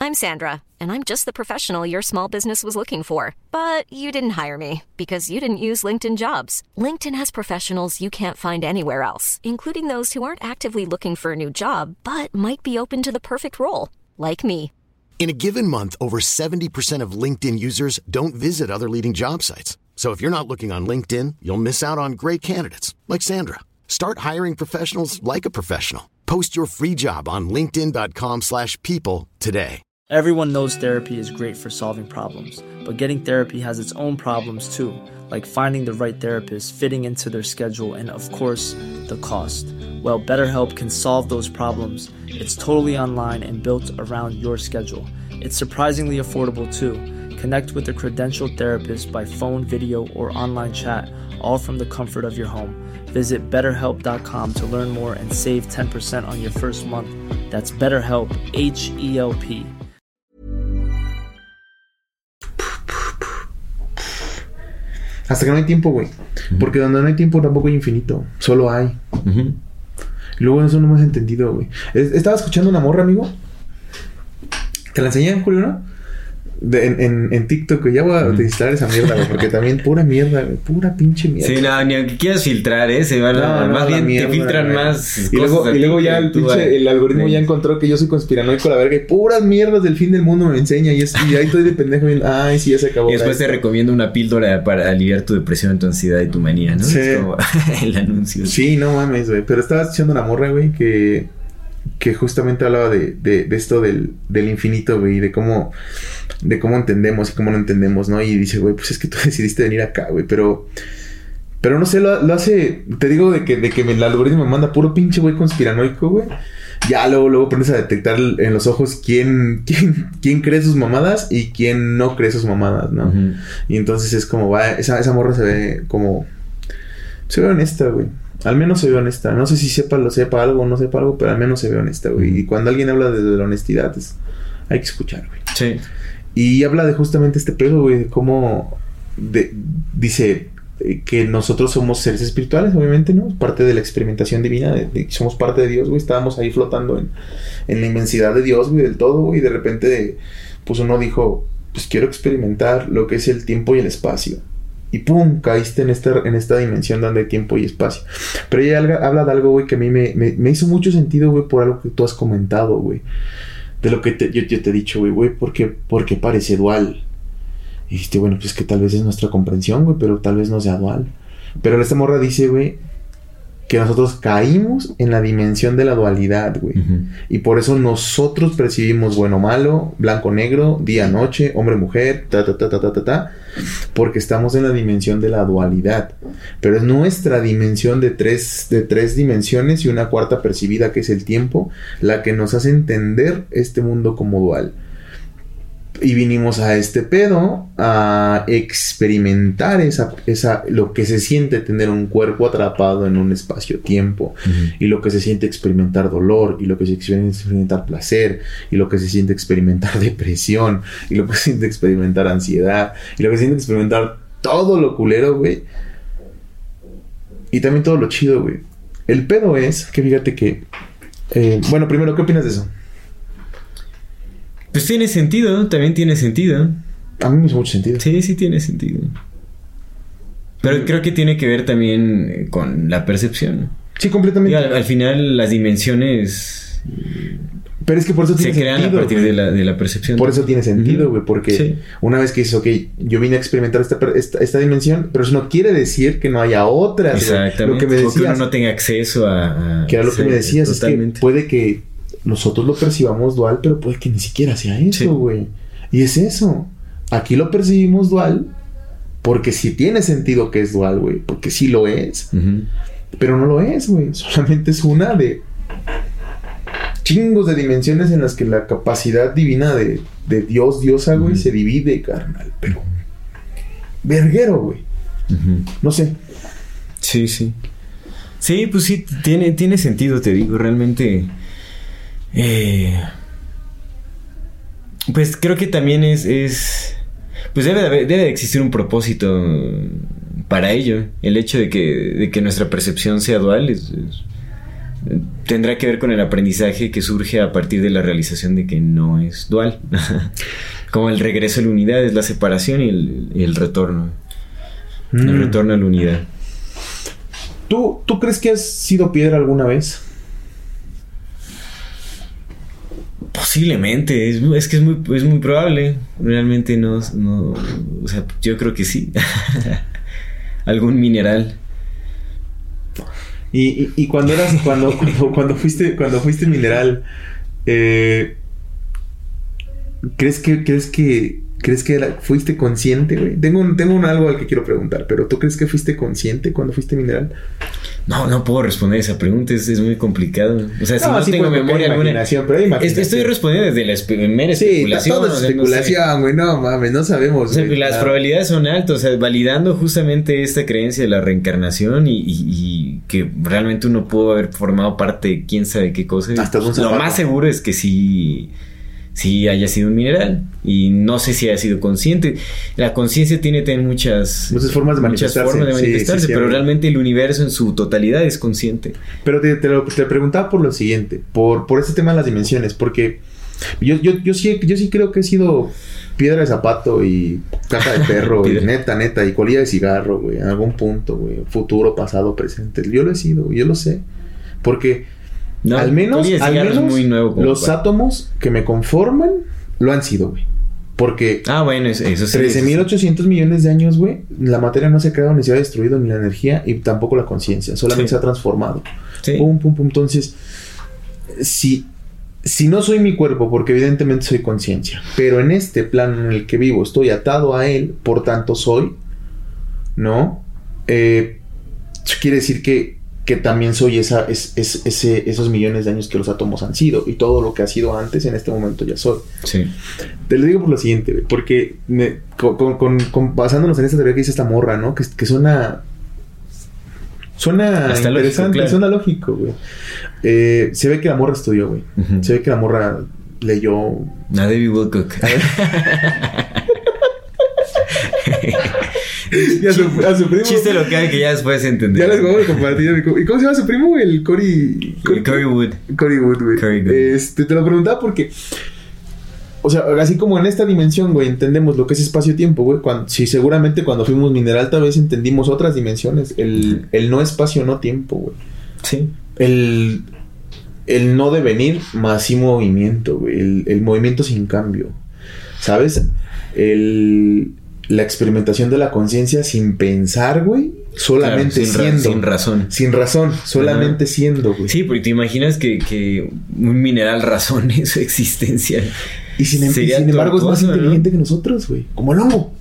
I'm Sandra, and I'm just the professional your small business was looking for. But you didn't hire me because you didn't use LinkedIn jobs. LinkedIn has professionals you can't find anywhere else, including those who aren't actively looking for a new job but might be open to the perfect role, like me. In a given month, over 70% of LinkedIn users don't visit other leading job sites. So if you're not looking on LinkedIn, you'll miss out on great candidates like Sandra. Start hiring professionals like a professional. Post your free job on linkedin.com/people today. Everyone knows therapy is great for solving problems, but getting therapy has its own problems too, like finding the right therapist, fitting into their schedule, and of course, the cost. Well, BetterHelp can solve those problems. It's totally online and built around your schedule. It's surprisingly affordable too. Connect with a credentialed therapist by phone, video, or online chat, all from the comfort of your home. Visit betterhelp.com to learn more and save 10% on your first month. That's BetterHelp, H E L P. Hasta que no hay tiempo, güey. Porque donde no hay tiempo tampoco hay infinito. Solo hay. Luego eso no hemos entendido, güey. Es- Estaba escuchando una morra, amigo. ¿Te la enseñé, Julio, no? De- en, en, en TikTok. Ya voy a utilizar esa mierda, güey. Porque también pura mierda, güey. Pura pinche mierda. Sí, no, ni aunque quieras filtrar, ¿eh? Se van a- No, no, más bien mierda, te filtran güey. más. Y luego, cosas y luego ya el, pinche- el algoritmo ya encontró que yo soy conspiranoico la verga y puras mierdas del fin del mundo me enseña y, es, y ahí estoy de pendejo viendo, ay, sí, ya se acabó. Y después te recomiendo una píldora para aliviar tu depresión, tu ansiedad y tu manía, ¿no? Sí. Es como el anuncio. Sí, no mames, güey. Pero estaba escuchando una morra, güey, que, que justamente hablaba de, de, de esto del, del infinito, güey, de cómo, de cómo entendemos y cómo no entendemos, ¿no? Y dice, güey, pues es que tú decidiste venir acá, güey, pero, pero no sé, lo, lo hace, te digo de que, de que el algoritmo me manda puro pinche güey conspiranoico, güey. Ya luego, luego aprendes a detectar en los ojos quién, quién, quién cree sus mamadas y quién no cree sus mamadas, ¿no? Y entonces es como, va, esa, esa morra se ve como. Se ve honesta, güey. Al menos se ve honesta. No sé si sepa, lo sepa algo o no sepa algo, pero al menos se ve honesta, güey. Y cuando alguien habla desde la honestidad, es- hay que escuchar, güey. Sí. Y habla de justamente este pedo, güey, de cómo. de- dice eh, que nosotros somos seres espirituales, obviamente, ¿no? Parte de la experimentación divina, de, de que somos parte de Dios, güey. Estábamos ahí flotando en, en la inmensidad de Dios, güey, del todo, güey. Y de repente, pues uno dijo, pues quiero experimentar lo que es el tiempo y el espacio. Y pum, caíste en esta, en esta dimensión donde tiempo y espacio. Pero ella habla, de algo, güey, que a mí me, me, hizo mucho sentido, güey, por algo que tú has comentado, güey. De lo que te- yo, yo te he dicho, güey, güey, porque, porque parece dual. Y dijiste, bueno, pues que tal vez es nuestra comprensión, güey, pero tal vez no sea dual. Pero esta morra dice, güey, que nosotros caímos en la dimensión de la dualidad, güey. Y por eso nosotros percibimos bueno malo, blanco negro, día noche, hombre mujer, ta ta ta ta ta ta ta, porque estamos en la dimensión de la dualidad. Pero es nuestra dimensión de tres de tres dimensiones y una cuarta percibida que es el tiempo, la que nos hace entender este mundo como dual. Y vinimos a este pedo a experimentar esa, esa, lo que se siente tener un cuerpo atrapado en un espacio-tiempo y lo que se siente experimentar dolor, y lo que se siente experimentar placer, y lo que se siente experimentar depresión, y lo que se siente experimentar ansiedad, y lo que se siente experimentar todo lo culero, güey. Y también todo lo chido, güey. El pedo es que fíjate que... eh, bueno, primero, ¿qué opinas de eso? Pues tiene sentido, también tiene sentido. A mí me hizo mucho sentido. Sí, sí tiene sentido. Pero creo que tiene que ver también eh, con la percepción. Sí, completamente. al, al final las dimensiones Pero es que por eso se tiene crean sentido. a partir de la, de la percepción. Por eso tiene sentido, güey, porque Sí. una vez que dices, ok, yo vine a experimentar esta, esta, esta dimensión, pero eso no quiere decir que no haya otras. Exactamente. Lo que me O que uno decías, no tenga acceso a... a- que era lo que me decías, es que totalmente. puede que nosotros lo percibamos dual, pero puede que ni siquiera sea Sí. eso, güey. Y es eso. Aquí lo percibimos dual, Porque si tiene sentido que es dual, güey. Porque sí lo es. Pero no lo es, güey. Solamente es una de chingos de dimensiones en las que la capacidad divina de, de Dios, diosa, güey, se divide, carnal. Pero. Verguero, güey. No sé. Sí, sí. Sí, pues sí, tiene, tiene sentido, te digo, realmente. Eh, pues creo que también es. es pues debe de, haber- debe de existir un propósito para ello. El hecho de que, de que nuestra percepción sea dual es- es- tendrá que ver con el aprendizaje que surge a partir de la realización de que no es dual. Como el regreso a la unidad, es la separación y el, y el retorno. El Mm. retorno a la unidad. ¿Tú, ¿Tú crees que has sido piedra alguna vez? Posiblemente, es, es que es muy, es muy probable. Realmente no, no, o sea, yo creo que sí. Algún mineral. Y, y, cuando eras, cuando, cuando, cuando fuiste, cuando fuiste mineral, eh, ¿crees que, crees que, crees que era- fuiste consciente, güey? Tengo un, tengo un algo al que quiero preguntar, pero ¿tú crees que fuiste consciente cuando fuiste mineral? No, no puedo responder esa pregunta, es, es muy complicado. O sea, si no, sí tengo memoria alguna. pero imaginación. Estoy respondiendo desde la espe- mera Sí, especulación. todo es o sea, no sé. especulación, güey, no mames, no sabemos. O sea, güey, las nada. probabilidades son altas, o sea, validando justamente esta creencia de la reencarnación y, y- y que realmente uno pudo haber formado parte de quién sabe qué cosa. Hasta un Lo más seguro es que sí, sí haya sido un mineral y no sé si haya sido consciente. La conciencia tiene muchas, Muchas formas de muchas manifestarse. formas de manifestarse, sí, sí, pero realmente el universo en su totalidad es consciente. Pero te, te lo te preguntaba por lo siguiente, por, por este tema de las dimensiones, porque yo, yo, yo, sí, yo sí creo que he sido piedra de zapato y caja de perro, y neta, neta, y colilla de cigarro, güey, en algún punto, güey, futuro, pasado, presente. Yo lo he sido, yo lo sé. Porque No, al menos, al menos muy nuevo como los para- átomos que me conforman lo han sido, güey. Porque Ah, bueno, eso, eso sí. eso sí. 13.800 millones de años, güey, la materia no se ha creado ni se ha destruido ni la energía y tampoco la conciencia, solamente Sí. se ha transformado. Sí. Pum, pum, pum. Entonces, si, si no soy mi cuerpo, porque evidentemente soy conciencia, pero en este plano en el que vivo estoy atado a él, por tanto soy, ¿no? Eh, quiere decir que, que también soy esa, es, es- ese, esos millones de años que los átomos han sido y todo lo que ha sido antes, en este momento ya soy. Sí. Te lo digo por lo siguiente, porque me- con, con- basándonos en esta teoría que dice esta morra, ¿no? Que, que suena. Suena Hasta lógico, interesante, claro. suena lógico, güey. Eh, se ve que la morra estudió, güey. Se ve que la morra leyó. A David. Y a su, a su primo. Chiste local que ya después entendí. Ya les vamos a compartir. ¿Y cómo se llama su primo? El Cory. Cory Wood. Cory Wood, güey. Este, te lo preguntaba porque. O sea, así como en esta dimensión, güey, entendemos lo que es espacio-tiempo, güey. Cuando, sí, seguramente cuando fuimos mineral, tal vez entendimos otras dimensiones. El, el no espacio, no tiempo, güey. Sí. El, el no devenir más sí movimiento, güey. El, el movimiento sin cambio. ¿Sabes? El, la experimentación de la conciencia sin pensar, güey. Solamente Claro, sin ra- siendo. sin razón. Sin razón. Solamente siendo, güey. Sí, porque te imaginas que, que un mineral razone su existencia. Y sin, em- y Sería sin embargo es más inteligente que nosotros, güey. Como el hongo.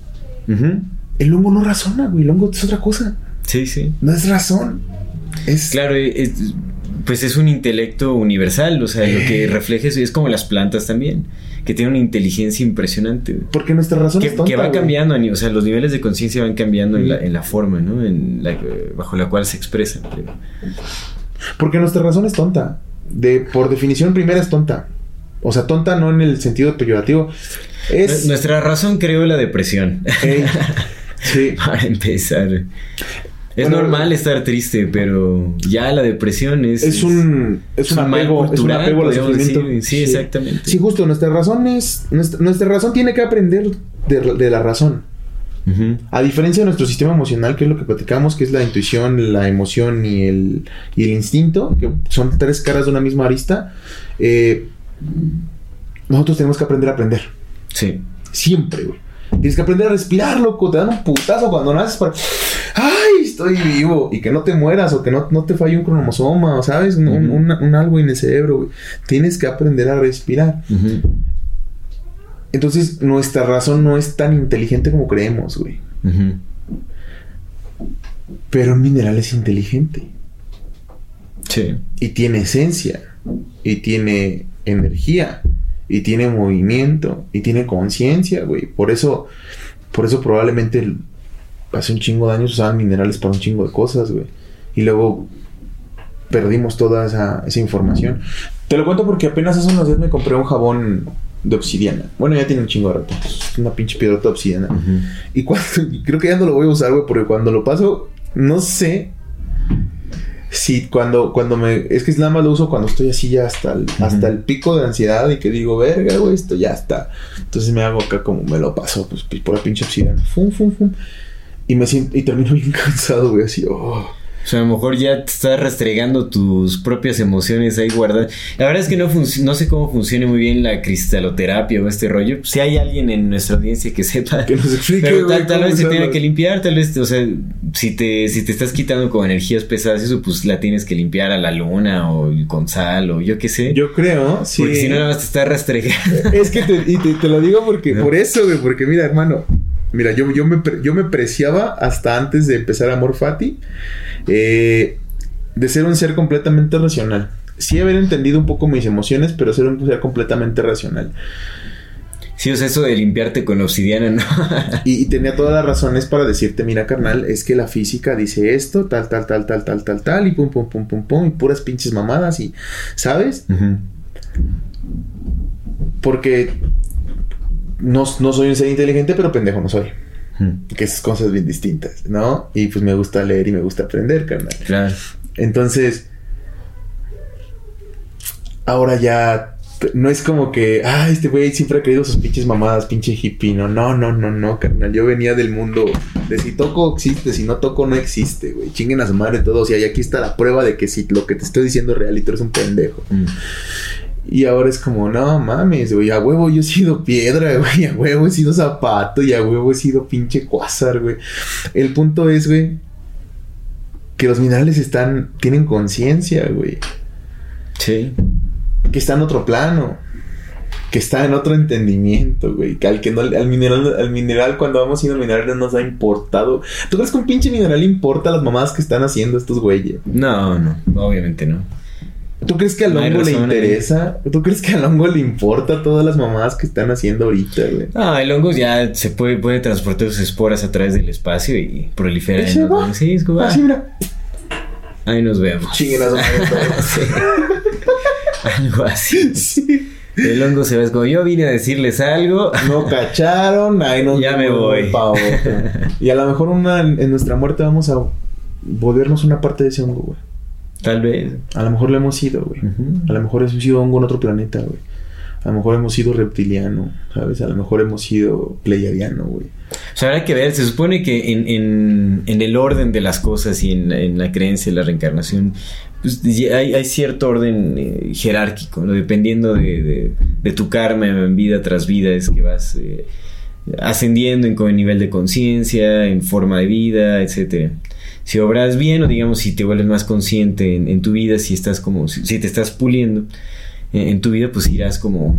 El hongo no razona, güey. El hongo es otra cosa. Sí, sí. No es razón. Es. Claro, es- pues es un intelecto universal, o sea, lo que Eh. refleja eso es como las plantas también, que tienen una inteligencia impresionante. Porque nuestra razón Que, es tonta. que va cambiando, o sea, los niveles de conciencia van cambiando en, la, en la forma, ¿no? En la, bajo la cual se expresan. pero- Porque nuestra razón es tonta. De, por definición primera es tonta. O sea, tonta no en el sentido peyorativo. Es. Nuestra razón creó la depresión. Sí. Para empezar. Es Bueno, normal estar triste, pero ya la depresión es... Es un. Es un mal apego. Es un cultural, apego al sufrimiento. decir. Sí, exactamente. Sí, justo. Nuestra razón es. Nuestra, nuestra razón tiene que aprender de, de la razón. A diferencia de nuestro sistema emocional, que es lo que platicamos, que es la intuición, la emoción y el, y el instinto, que son tres caras de una misma arista, eh, nosotros tenemos que aprender a aprender. Sí. Siempre, güey. Tienes que aprender a respirar, loco. Te dan un putazo cuando naces para... ¡Ay, estoy vivo! Y que no te mueras o que no, no te falle un cromosoma, ¿sabes? Un, un- Ujú. un- un algo en el cerebro, güey. Tienes que aprender a respirar. Entonces, nuestra razón no es tan inteligente como creemos, güey. Pero un mineral es inteligente. Sí. Y tiene esencia. Y tiene energía. Y tiene movimiento. Y tiene conciencia, güey. Por eso, por eso probablemente hace un chingo de años usaban minerales para un chingo de cosas, güey. Y luego perdimos toda esa, esa información. Te lo cuento porque apenas hace unos días me compré un jabón de obsidiana. Bueno, ya tiene un chingo de rato. Es una pinche piedrota de obsidiana. Y cuando, creo que ya no lo voy a usar, güey, porque cuando lo paso, no sé si cuando, cuando me. Es que nada más lo uso cuando estoy así ya hasta el, hasta el pico de ansiedad y que digo, verga, güey, esto ya está. Entonces me hago acá como me lo paso, pues por la pinche obsidiana. Fum, fum, fum. Y me siento, y termino bien cansado, güey, así, oh. O sea, a lo mejor ya te estás restregando tus propias emociones ahí guardadas. La verdad es que no, no sé cómo funciona muy bien la cristaloterapia o este rollo. Si hay alguien en nuestra audiencia que sepa. Que nos explique, Pero tal, vez se tiene que limpiar, tal vez, o sea, si te, si te estás quitando con energías pesadas, eso pues la tienes que limpiar a la luna o con sal o yo qué sé. Yo creo, sí. Porque si no, nada más te está restregando. Es que te, y te, te lo digo porque, No. por eso, güey, porque mira, hermano, mira, yo, yo, me, yo me preciaba hasta antes de empezar Amor Fati eh, de ser un ser completamente racional. Sí haber entendido un poco mis emociones, pero ser un ser completamente racional. Sí, o sea, eso de limpiarte con obsidiana, ¿no? Y, y tenía todas las razones para decirte, mira, carnal, es que la física dice esto, tal, tal, tal, tal, tal, tal, tal, y pum, pum, pum, pum, pum, y puras pinches mamadas, y, ¿sabes? Porque no, no soy un ser inteligente, pero pendejo no soy. Ujú. que es cosas bien distintas, ¿no? Y pues me gusta leer y me gusta aprender, carnal. Claro. Entonces, ahora ya no es como que, ah, este güey siempre ha creído sus pinches mamadas, pinche hippie, no, no, no, no, no, carnal. Yo venía del mundo de si toco existe, si no toco no existe, güey. Chinguen a su madre todos. Y ahí aquí está la prueba de que si lo que te estoy diciendo es real y tú eres un pendejo. Mm. Y ahora es como, no mames, güey, a huevo yo he sido piedra, güey, a huevo he sido zapato y a huevo he sido pinche cuásar, güey. El punto es, güey, que los minerales están, tienen conciencia, güey, Sí. que está en otro plano, que está en otro entendimiento, güey, que al que no, al mineral, al mineral cuando vamos al mineral no nos ha importado. ¿Tú crees que un pinche mineral importa las mamadas que están haciendo estos güeyes? No, no, obviamente no. ¿Tú crees que al hongo le interesa? ¿Tú crees que al hongo le importa todas las mamadas que están haciendo ahorita, güey? Ah, el hongo ya se puede, puede transportar sus esporas a través del espacio y prolifera Ese en va. Sí, es como, ah, Así, mira. ahí nos vemos. Chinguen a. Sí. Algo así. Sí. El hongo se ve como yo vine a decirles algo. No cacharon, ahí nos Ya me voy. pa' otra. Y a lo mejor una, en nuestra muerte vamos a volvernos una parte de ese hongo, güey. Tal vez. A lo mejor lo hemos sido, güey. A lo mejor hemos sido hongo en otro planeta, güey. A lo mejor hemos sido reptiliano, ¿sabes? A lo mejor hemos sido pleiadiano, güey. O sea, habrá que ver, se supone que en, en- en el orden de las cosas y en, en la creencia de la reencarnación, pues hay, hay cierto orden eh, jerárquico, ¿no? dependiendo de, de- de tu karma en vida tras vida, es que vas eh, ascendiendo en, con nivel de conciencia, en forma de vida, etcétera. Si obras bien o digamos si te vuelves más consciente en, en tu vida, si estás como, si, si te estás puliendo en, en tu vida, pues irás como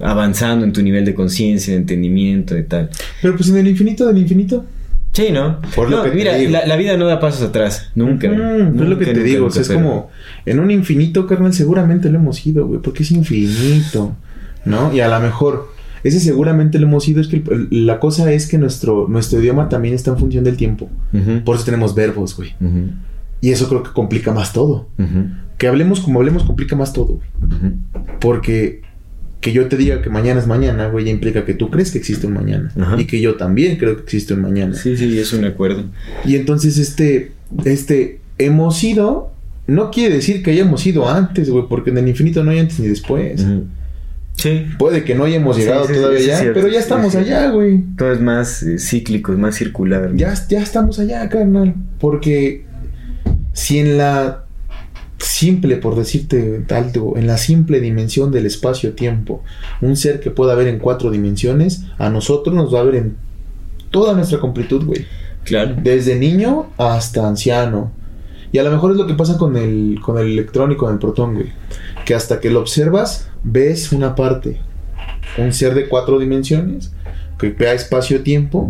avanzando en tu nivel de conciencia, de entendimiento, de tal. Pero pues en el infinito del infinito. Sí, ¿no? Por lo No, que te mira, digo. la, la vida no da pasos atrás, nunca. Mm, Nunca, es lo que te nunca, digo, o nunca, sea, es pero- como en un infinito, carnal, seguramente lo hemos ido, güey, porque es infinito, ¿no? Y a lo mejor ese seguramente lo hemos ido, es que el- la cosa es que nuestro, nuestro idioma también está en función del tiempo. Por eso tenemos verbos, güey. Y eso creo que complica más todo. Que hablemos como hablemos complica más todo, güey. Porque que yo te diga que mañana es mañana, güey, ya implica que tú crees que existe un mañana. Ajá. Y que yo también creo que existe un mañana. Sí, sí, es un acuerdo. Y entonces este, este, hemos ido, no quiere decir que hayamos ido antes, güey, porque en el infinito no hay antes ni después. Sí, Puede que no hayamos llegado sí, sí, todavía cierto, pero ya estamos allá, güey. todo es más eh, cíclico, es más circular. Ya, ya estamos allá, carnal. Porque si en la simple, por decirte algo, en la simple dimensión del espacio-tiempo, un ser que pueda ver en cuatro dimensiones, a nosotros nos va a ver en toda nuestra completud, güey. Claro. Desde niño hasta anciano. Y a lo mejor es lo que pasa con el, con el electrónico, con el protón, güey. Que hasta que lo observas, ves una parte. un ser de cuatro dimensiones, que vea espacio-tiempo,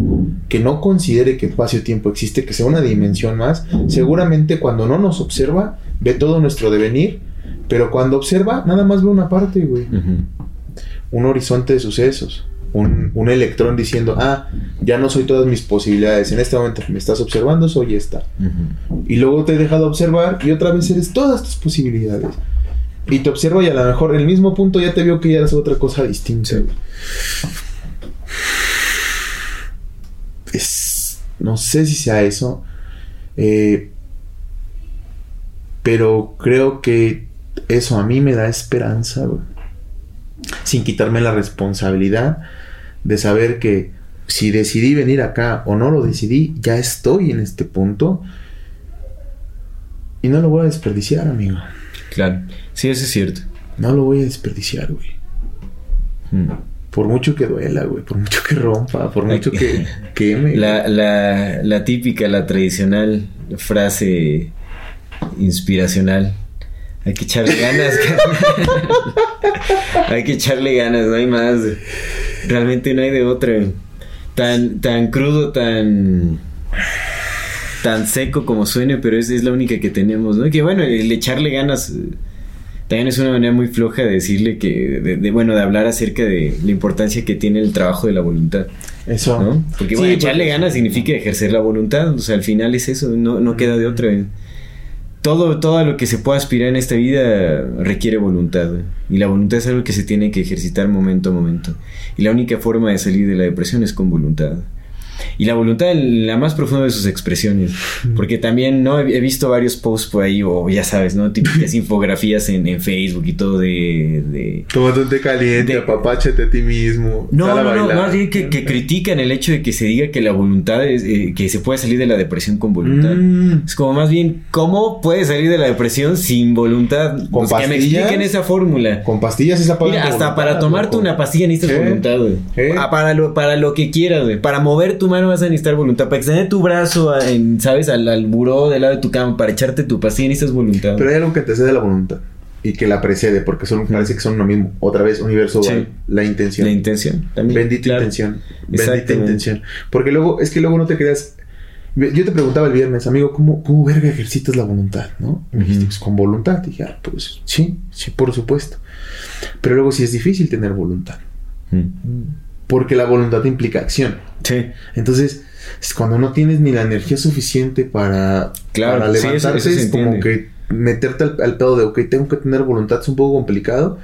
que no considere que espacio-tiempo existe, que sea una dimensión más, seguramente cuando no nos observa, ve todo nuestro devenir, pero cuando observa, nada más ve una parte, güey. Ujú. Un horizonte de sucesos. Un, un electrón diciendo, ah, ya no soy todas mis posibilidades. En este momento me estás observando, soy esta. Y luego te he dejado observar y otra vez eres todas tus posibilidades. Y te observo y a lo mejor el mismo punto ya te veo que ya eres otra cosa distinta. no sé si sea eso. eh, pero creo que eso a mí me da esperanza. Sin quitarme la responsabilidad de saber que si decidí venir acá o no lo decidí, ya estoy en este punto. Y no lo voy a desperdiciar, amigo. Claro. Sí, eso es cierto. No lo voy a desperdiciar, güey. Mm. Por mucho que duela, güey. Por mucho que rompa. Por mucho que queme. La, la, la típica, la tradicional frase inspiracional. Hay que echarle ganas. hay que echarle ganas, no hay más. Realmente no hay de otra. Tan, tan crudo, tan tan seco como suene, pero es, es la única que tenemos, ¿no? Que bueno, el echarle ganas eh, también es una manera muy floja de decirle que, de, de, bueno, de hablar acerca de la importancia que tiene el trabajo de la voluntad. Eso. ¿no? Porque Sí, bueno, echarle porque- ganas significa ejercer la voluntad, o sea, al final es eso, no, no queda de otra. Todo, todo lo que se pueda aspirar en esta vida requiere voluntad, güey. y la voluntad es algo que se tiene que ejercitar momento a momento. Y la única forma de salir de la depresión es con voluntad. Y la voluntad en la más profunda de sus expresiones. Porque también, ¿no? He he visto varios posts por ahí, o ya sabes, ¿no? Típicas infografías en, en Facebook y todo de- de, Tómate caliente, De- apapáchate a ti mismo. no, no, no, más bien que, que critican el hecho de que se diga que la voluntad es, eh, que se puede salir de la depresión con voluntad. Mm. Es como más bien, ¿cómo puedes salir de la depresión sin voluntad? ¿Con Pues que me pastillas? expliquen esa fórmula. Con pastillas esa Mira, hasta para tomarte una pastilla necesitas ¿Eh? voluntad, güey. ¿Eh? Para lo, para lo que quieras, güey. Para mover tu mano vas a necesitar voluntad. Para extender tu brazo, a- en, ¿sabes? Al, al buró del lado de tu cama, para echarte tu pastilla necesitas voluntad. Pero hay algo que antecede la voluntad. Y que la precede, porque son, parece que son uno mismo. Otra vez, universo Sí. dual. La intención. la intención también. Bendita claro. intención. Bendita intención. Porque luego, es que luego no te creas. Yo te preguntaba el viernes, amigo, ¿cómo, cómo verga ejercitas la voluntad? ¿No? Y me dijiste, pues con voluntad. Dije, ah, pues sí, sí, por supuesto. Pero luego sí es difícil tener voluntad. Mm. Porque la voluntad implica acción. Sí. Entonces, es cuando no tienes ni la energía suficiente para, Claro, para sí, eso- levantarte, eso es como que meterte al, al pedo de, ok, tengo que tener voluntad, es un poco complicado.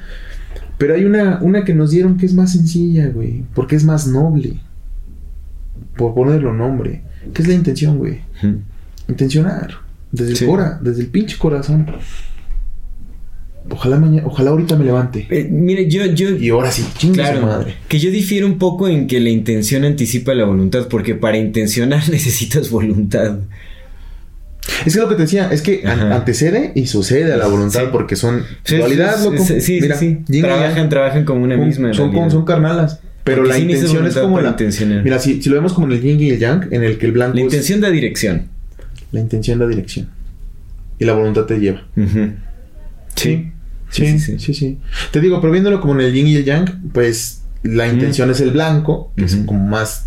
Pero hay una, una que nos dieron que es más sencilla, güey, porque es más noble. Por ponerlo nombre. ¿Qué es la intención, güey? Intencionar. Desde el Sí. cora, desde el pinche corazón. Ojalá mañana, ojalá ahorita me levante. Eh, mire, yo, yo, Y ahora sí, chingue Claro, su madre. que yo difiero un poco en que la intención anticipa la voluntad, porque para intencionar necesitas voluntad. Es que lo que te decía, es que Ajá. antecede y sucede a la voluntad Sí. porque son Sí, dualidad, sí, loco. sí, Mira, Trabajan, trabajan como una misma. Son, como- son carnalas. Pero Porque la intención es como la. Mira, si, si lo vemos como en el yin y el yang, en el que el blanco La es intención da dirección. la intención, la dirección. Y la voluntad te lleva. Sí. Sí, Sí, sí, sí, sí. Te digo, pero viéndolo como en el yin y el yang, pues la intención es el blanco, que es como más,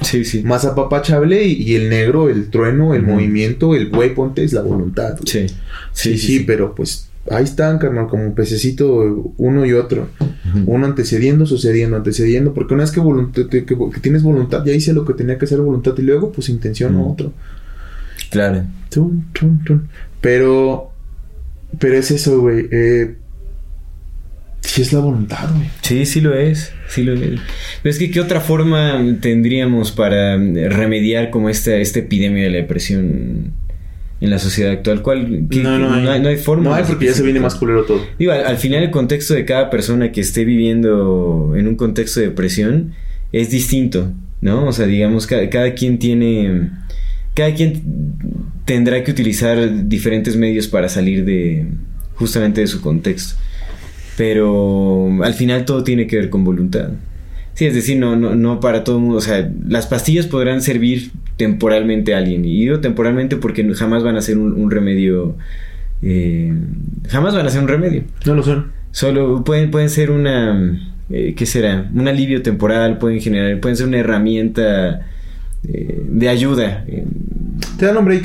Sí, sí. más apapachable, y, y el negro, el trueno, el movimiento, el güey, ponte, es la voluntad. Sí. Sí, sí, pero pues ahí están, carnal, como un pececito uno y otro. Uno antecediendo, sucediendo, antecediendo. Porque una vez que, que, que tienes voluntad, ya hice lo que tenía que hacer voluntad y luego, pues intención Ujú. otro. Claro. Tun, tun, tun. Pero, pero es eso, güey. Eh, sí es la voluntad, güey. Sí, sí lo es, sí lo es. Pero es que ¿qué otra forma tendríamos para eh, remediar como esta, esta epidemia de la depresión en la sociedad actual? ¿Cuál? ¿Qué- qué- no hay forma. No hay porque ya se viene más culero todo. Digo, al, al final el contexto de cada persona que esté viviendo en un contexto de depresión es distinto, ¿no? O sea, digamos, cada, cada quien tiene... Cada quien tendrá que utilizar diferentes medios para salir de justamente de su contexto. Pero al final todo tiene que ver con voluntad. Sí, es decir, no, no, no para todo el mundo. O sea, las pastillas podrán servir temporalmente a alguien. Y digo temporalmente porque jamás van a ser un, un remedio. eh, jamás van a ser un remedio. No lo son. Solo pueden, pueden ser una, eh, ¿qué será? Un alivio temporal, pueden generar, pueden ser una herramienta eh, de ayuda. eh, Te dan un break.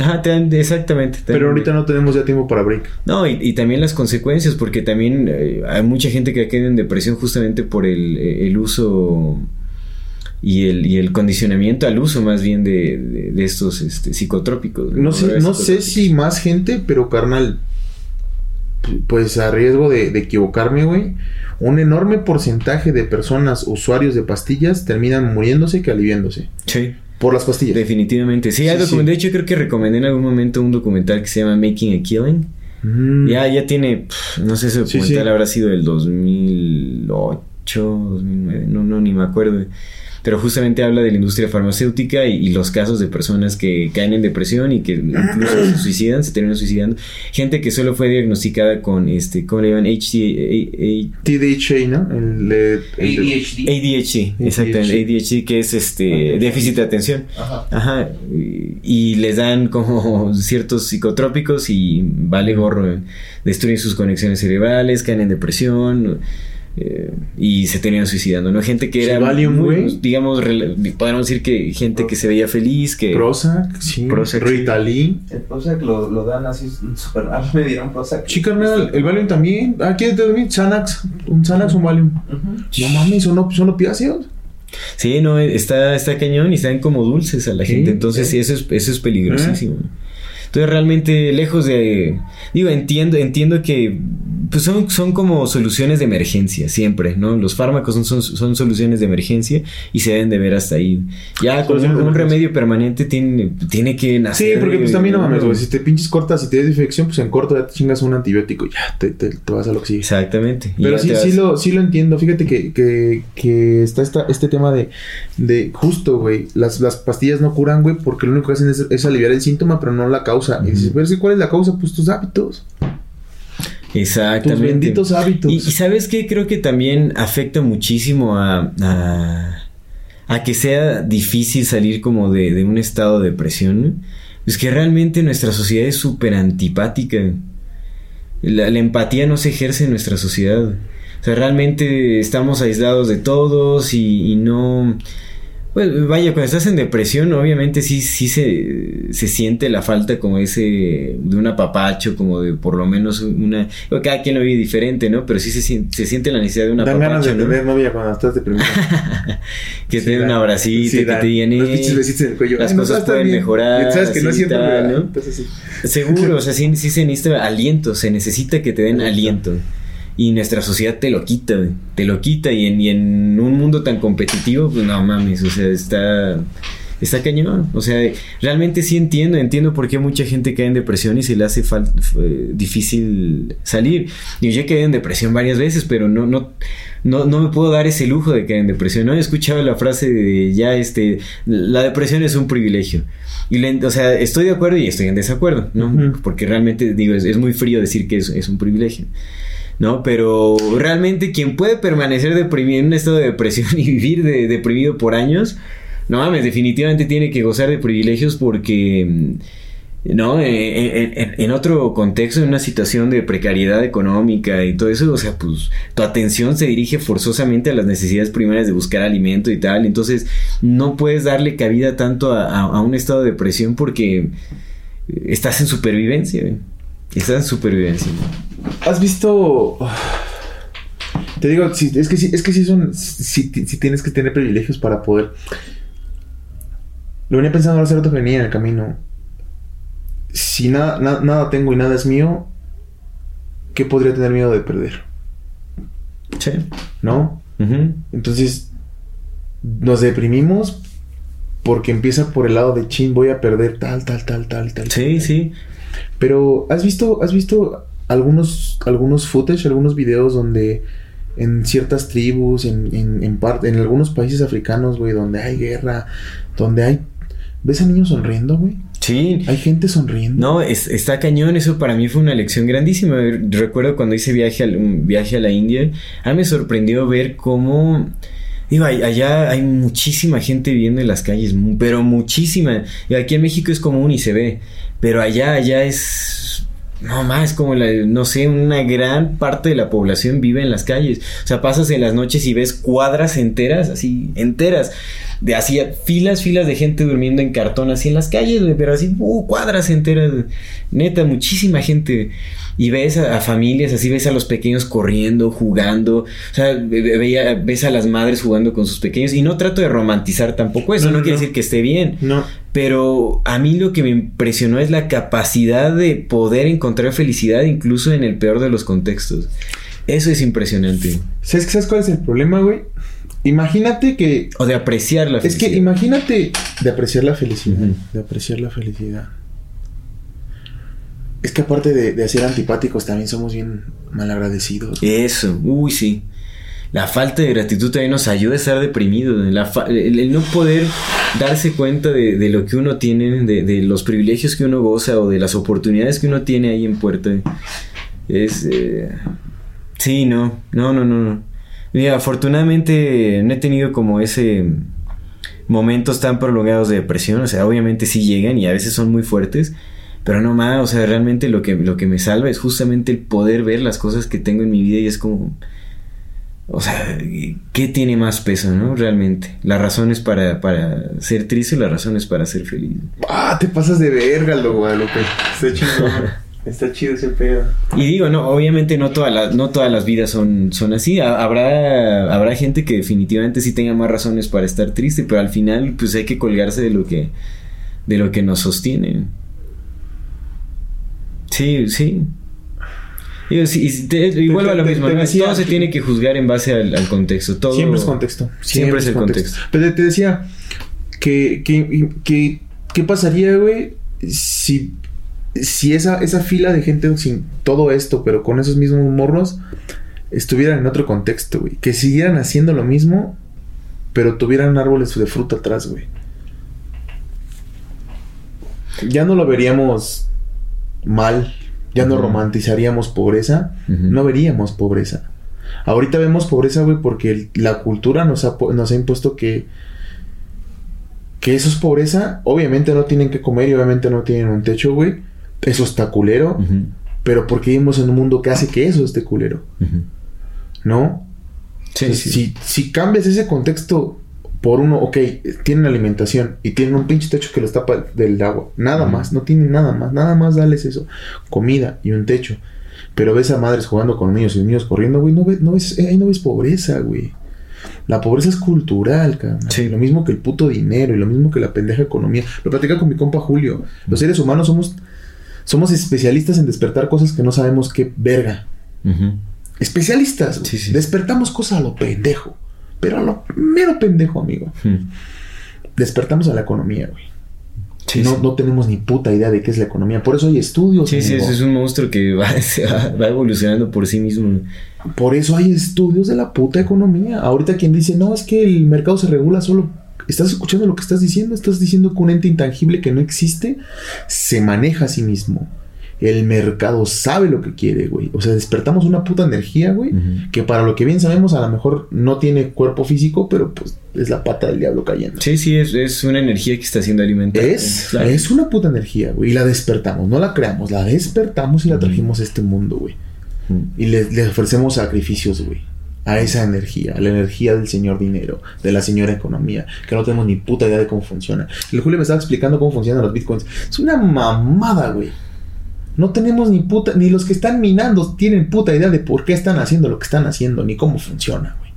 Ajá, te dan- exactamente. te dan- Pero ahorita no tenemos ya tiempo para break. No, y, y también las consecuencias, porque también eh, hay mucha gente que caído en depresión justamente por el, el uso y el, y el condicionamiento al uso más bien de, de- de estos este, psicotrópicos. No sé, no sé si más gente, pero carnal, pues a riesgo de, de equivocarme, güey, un enorme porcentaje de personas usuarios de pastillas terminan muriéndose que aliviándose Sí, por las pastillas. definitivamente. Sí, hay Sí, sí. de hecho creo que recomendé en algún momento un documental que se llama Making a Killing. Mm. Ya, ya tiene, no sé si documental sí. habrá sido del 2008, 2009, no, no, ni me acuerdo. Pero justamente habla de la industria farmacéutica y, y los casos de personas que caen en depresión y que incluso se suicidan, se terminan suicidando. Gente que solo fue diagnosticada con, este, ¿cómo le llaman? HD, TDHA, ¿no? El, el- ADHD. ADHD, exactamente, ADHD, que es este déficit de atención. Ajá. Ajá, y, y les dan como ciertos psicotrópicos y vale gorro, eh, destruyen sus conexiones cerebrales, caen en depresión eh, y se terminan suicidando, ¿no? Gente que Sí, era Valium, muy, güey. digamos, podríamos decir que gente que se veía feliz, que... Prozac, sí. Prozac. Ritalin. El Prozac lo, lo dan así súper raro. Me dieron Prozac. Sí, carnal, el Valium también. Ah, ¿quieres dormir? Xanax. Un Xanax, un Valium. No mames, son, op- son opiáceos. Sí, no, está, está cañón y están como dulces a la Sí, gente. Entonces, sí. eso es, eso es peligrosísimo. Entonces, realmente, lejos de. Digo, entiendo, entiendo que. Pues son, son como soluciones de emergencia, siempre, ¿no? Los fármacos son, son, son soluciones de emergencia y se deben de ver hasta ahí. Ya con un, remedio permanente tiene, tiene que Sí, nacer. porque pues también no mames, güey. Si te pinches cortas y te des infección, pues en corto ya te chingas un antibiótico y ya te, te, te vas a lo que sigue. Exactamente. Pero sí, sí lo, sí lo entiendo. Fíjate que, que, que está esta, este tema de, de justo, güey. Las, las pastillas no curan, güey, porque lo único que hacen es, es aliviar el síntoma, pero no la causa. Y dices, pero ¿cuál es la causa? Pues tus hábitos. Exactamente. Tus benditos hábitos. Y, y sabes que creo que también afecta muchísimo a, a, a que sea difícil salir como de, de un estado de depresión. ¿no? Es que realmente nuestra sociedad es súper antipática. La, la empatía no se ejerce en nuestra sociedad. O sea, realmente estamos aislados de todos y, y no... Pues vaya, cuando estás en depresión, obviamente sí, sí se, se siente la falta como ese de un apapacho, como de por lo menos una... Cada quien lo vive diferente, ¿no? Pero sí se, se siente la necesidad de un Dan ganas de apapacho, ¿no? tener novia cuando estás deprimido. que Sí, te dé un abracito, Sí, que dan. te digan, Los "Eh, pinches besitos en el cuello. las Ay, cosas pueden bien". mejorar, sabes que no sí. Seguro, o sea, sí, sí se necesita aliento, se necesita que te den aliento. Y nuestra sociedad te lo quita, güey. Te lo quita. Y en, y en un mundo tan competitivo, pues no mames, o sea, está. Está cañón. O sea, realmente sí entiendo, entiendo por qué mucha gente cae en depresión y se le hace f- difícil salir. Yo ya caí en depresión varias veces, pero no, no, no, no me puedo dar ese lujo de caer en depresión. No he escuchado la frase de ya este, la depresión es un privilegio. Y le- o sea, estoy de acuerdo y estoy en desacuerdo, ¿no? Porque realmente, digo, es, es muy frío decir que es, es un privilegio. ¿No? Pero realmente quien puede permanecer deprimido en un estado de depresión y vivir de- deprimido por años, no mames, definitivamente tiene que gozar de privilegios porque, mm, ¿no? Eh, En, en- en otro contexto, en una situación de precariedad económica y todo eso, o sea, pues tu atención se dirige forzosamente a las necesidades primarias de buscar alimento y tal, entonces no puedes darle cabida tanto a, un estado de depresión porque estás en supervivencia. Estás en supervivencia. ¿Has visto.? Te digo, sí, es que sí, es que sí son. Sí, sí tienes que tener privilegios para poder. Lo venía pensando hace rato que venía en el camino. Si nada, na- nada tengo y nada es mío, ¿qué podría tener miedo de perder? Sí. ¿No? Ujú. Entonces, nos deprimimos porque empieza por el lado de chin, voy a perder tal, tal, tal, tal, tal. Sí, sí. Pero, ¿has visto, has visto algunos, algunos footage, algunos videos donde en ciertas tribus, en, en, en, parte, en algunos países africanos, güey, donde hay guerra, donde hay... ¿Ves a niños sonriendo, güey? Sí. Hay gente sonriendo. No, es- está cañón, eso para mí fue una lección grandísima. Recuerdo cuando hice viaje al- un viaje a la India, a mí me sorprendió ver cómo... Digo, allá hay muchísima gente viviendo en las calles, pero muchísima. Y aquí en México es común y se ve, pero allá, allá es... no más, como la, no sé, una gran parte de la población vive en las calles. O sea, pasas en las noches y ves cuadras enteras, así, enteras, de así, filas, filas de gente durmiendo en cartón, así en las calles, pero así, uh, cuadras enteras, neta, muchísima gente. Y ves a, a familias, así ves a los pequeños corriendo, jugando, o sea, ve- ve- ves a las madres jugando con sus pequeños. Y no trato de romantizar tampoco eso, No, no, no, quiere no. decir que esté bien. No. Pero a mí lo que me impresionó es la capacidad de poder encontrar felicidad incluso en el peor de los contextos. Eso es impresionante. ¿Sabes, ¿Sabes cuál es el problema, güey? Imagínate que O de apreciar la Es felicidad. que imagínate de apreciar la felicidad. De apreciar la felicidad. Es que aparte de, de ser antipáticos, también somos bien malagradecidos. Eso, uy, sí. La falta de gratitud también nos ayuda a estar deprimidos. La el, el no poder darse cuenta de, de lo que uno tiene, de, de los privilegios que uno goza o de las oportunidades que uno tiene ahí en puerta. Es. eh, sí, no, no, no, no. no. Mira, afortunadamente no he tenido como ese momentos tan prolongados de depresión. O sea, obviamente sí llegan y a veces son muy fuertes. Pero no más, o sea, realmente lo que, lo que me salva es justamente el poder ver las cosas que tengo en mi vida y es como... O sea, ¿qué tiene más peso, no? Realmente. Las razones para, para ser triste y las razones para ser feliz. Ah, te pasas de verga, lo Guadalupe. Está chido. Está chido ese pedo. Y digo, no, obviamente no todas las, no todas las vidas son, son así. Ha- Habrá, habrá gente que definitivamente sí tenga más razones para estar triste, pero al final pues hay que colgarse de lo que, de lo que nos sostiene. Sí, sí. Y a lo mismo, te ¿no? decía todo se tiene que juzgar en base al, al contexto. Todo, Siempre es contexto. Siempre, es el contexto. Pero te decía que, que, que- ¿qué pasaría, güey, si, si esa, esa fila de gente sin todo esto, pero con esos mismos morros, estuvieran en otro contexto, güey? Que siguieran haciendo lo mismo, pero tuvieran árboles de fruta atrás, güey. Ya no lo veríamos mal, ya no romantizaríamos pobreza, no veríamos pobreza. Ahorita vemos pobreza, güey, porque el- la cultura nos ha, nos ha impuesto que que eso es pobreza. Obviamente no tienen que comer y obviamente no tienen un techo, güey. Eso está culero. Pero porque vivimos en un mundo que hace que eso esté culero. ¿no? Sí, Entonces, sí. Si, si cambias ese contexto por uno, ok, tienen alimentación y tienen un pinche techo que los tapa del agua, nada más, no tienen nada más, nada más dales eso, comida y un techo. Pero ves a madres jugando con niños y niños corriendo, güey, no ves, no ves, eh, ahí no ves pobreza, güey. La pobreza es cultural, cabrón. Sí. Lo mismo que el puto dinero y lo mismo que la pendeja economía. Lo platica con mi compa Julio. Los seres humanos somos, somos especialistas en despertar cosas que no sabemos qué verga. Especialistas. Sí, sí. Despertamos cosas a lo pendejo. Pero a lo mero pendejo, amigo. Ujú. Despertamos a la economía, güey. Sí, no, sí. no tenemos ni puta idea de qué es la economía. Por eso hay estudios. Sí, sí, es un monstruo que va, se va, va evolucionando por sí mismo. Por eso hay estudios de la puta economía. Ahorita quien dice, no, es que el mercado se regula solo. ¿Estás escuchando lo que estás diciendo? Estás diciendo que un ente intangible que no existe se maneja a sí mismo. El mercado sabe lo que quiere, güey. O sea, despertamos una puta energía, güey. Que para lo que bien sabemos, a lo mejor no tiene cuerpo físico, pero pues es la pata del diablo cayendo. Sí, sí, es, es una energía que está siendo alimentada. Es, Claro. es una puta energía, güey. Y la despertamos, no la creamos, la despertamos y la trajimos a este mundo, güey. Y le, le ofrecemos sacrificios, güey. A esa energía, a la energía del señor dinero, de la señora economía, que no tenemos ni puta idea de cómo funciona. El Julio me estaba explicando cómo funcionan los bitcoins. Es una mamada, güey. No tenemos ni puta, ni los que están minando tienen puta idea de por qué están haciendo lo que están haciendo, ni cómo funciona, güey.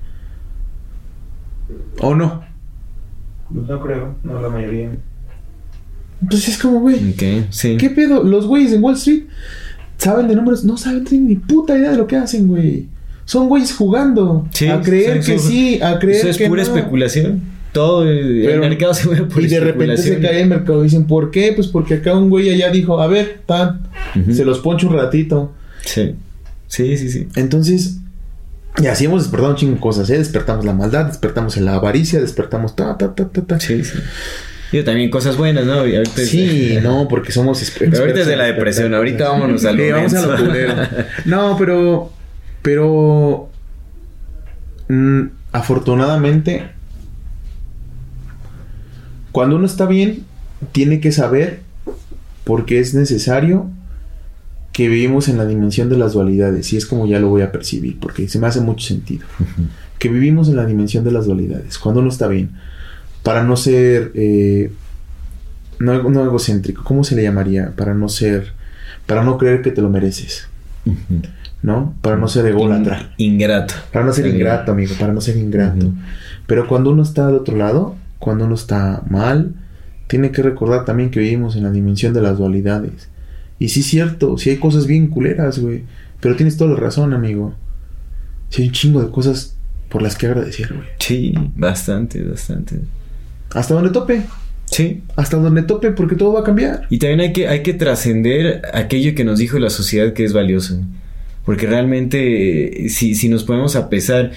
¿O no? Pues no creo, no la mayoría. Entonces es como, güey. Sí. ¿Qué pedo? Los güeyes en Wall Street saben de números, no saben, tienen ni puta idea de lo que hacen, güey. Son güeyes jugando. Sí, a creer que sí, a creer Eso es que pura no. especulación. Todo el, el mercado se mueve por Y de repente se cae el mercado y dicen, ¿por qué? Pues porque acá un güey allá dijo, a ver, tan, Ujú. se los poncho un ratito. Sí. Sí, sí, sí. Entonces, y así hemos despertado un chingo de cosas, ¿eh? Despertamos la maldad, despertamos la avaricia, despertamos ta, ta, ta, ta, ta. Sí, sí. Digo, también cosas buenas, ¿no? Ahorita es- Sí, no, porque somos exper- Pero ahorita es de la expertos depresión, ahorita vámonos a lo Sí, vamos a lo. No, pero. Pero. mm, afortunadamente. Cuando uno está bien, tiene que saber por qué es necesario que vivimos en la dimensión de las dualidades, y es como ya lo voy a percibir, porque se me hace mucho sentido. Que vivimos en la dimensión de las dualidades, cuando uno está bien, para no ser, eh, no, no egocéntrico, ¿cómo se le llamaría? Para no ser, para no creer que te lo mereces, ¿no? Para no ser ególatra. Ingrato. Para no ser ingrato, amigo, para no ser ingrato. Pero cuando uno está del otro lado, cuando uno está mal, tiene que recordar también que vivimos en la dimensión de las dualidades. Y sí es cierto, sí hay cosas bien culeras, güey. Pero tienes toda la razón, amigo. Sí hay un chingo de cosas por las que agradecer, güey. Sí, bastante, bastante. Hasta donde tope. Sí. Hasta donde tope, porque todo va a cambiar. Y también hay que, hay que trascender aquello que nos dijo la sociedad que es valioso. Porque realmente, si, si nos ponemos a pesar,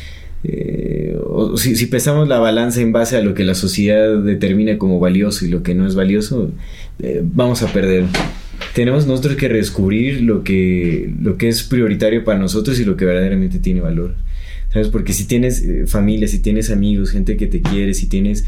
eh, o si, si pesamos la balanza en base a lo que la sociedad determina como valioso y lo que no es valioso, eh, vamos a perder. Tenemos nosotros que redescubrir lo que, lo que es prioritario para nosotros y lo que verdaderamente tiene valor. ¿Sabes? Porque si tienes eh, familia, si tienes amigos, gente que te quiere, si tienes...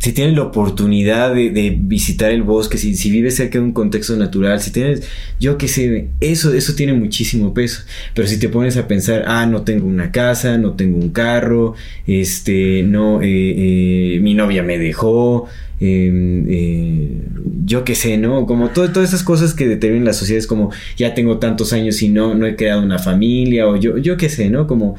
si tienes la oportunidad de, de visitar el bosque, si, si vives cerca de un contexto natural, si tienes, yo qué sé, eso, eso tiene muchísimo peso. Pero si te pones a pensar, ah, no tengo una casa, no tengo un carro, este, no, eh, eh, mi novia me dejó, eh, eh, yo qué sé, ¿no? Como todo- todas esas cosas que determinan la sociedad es como, ya tengo tantos años y no, no he creado una familia, o yo, yo qué sé, ¿no? Como,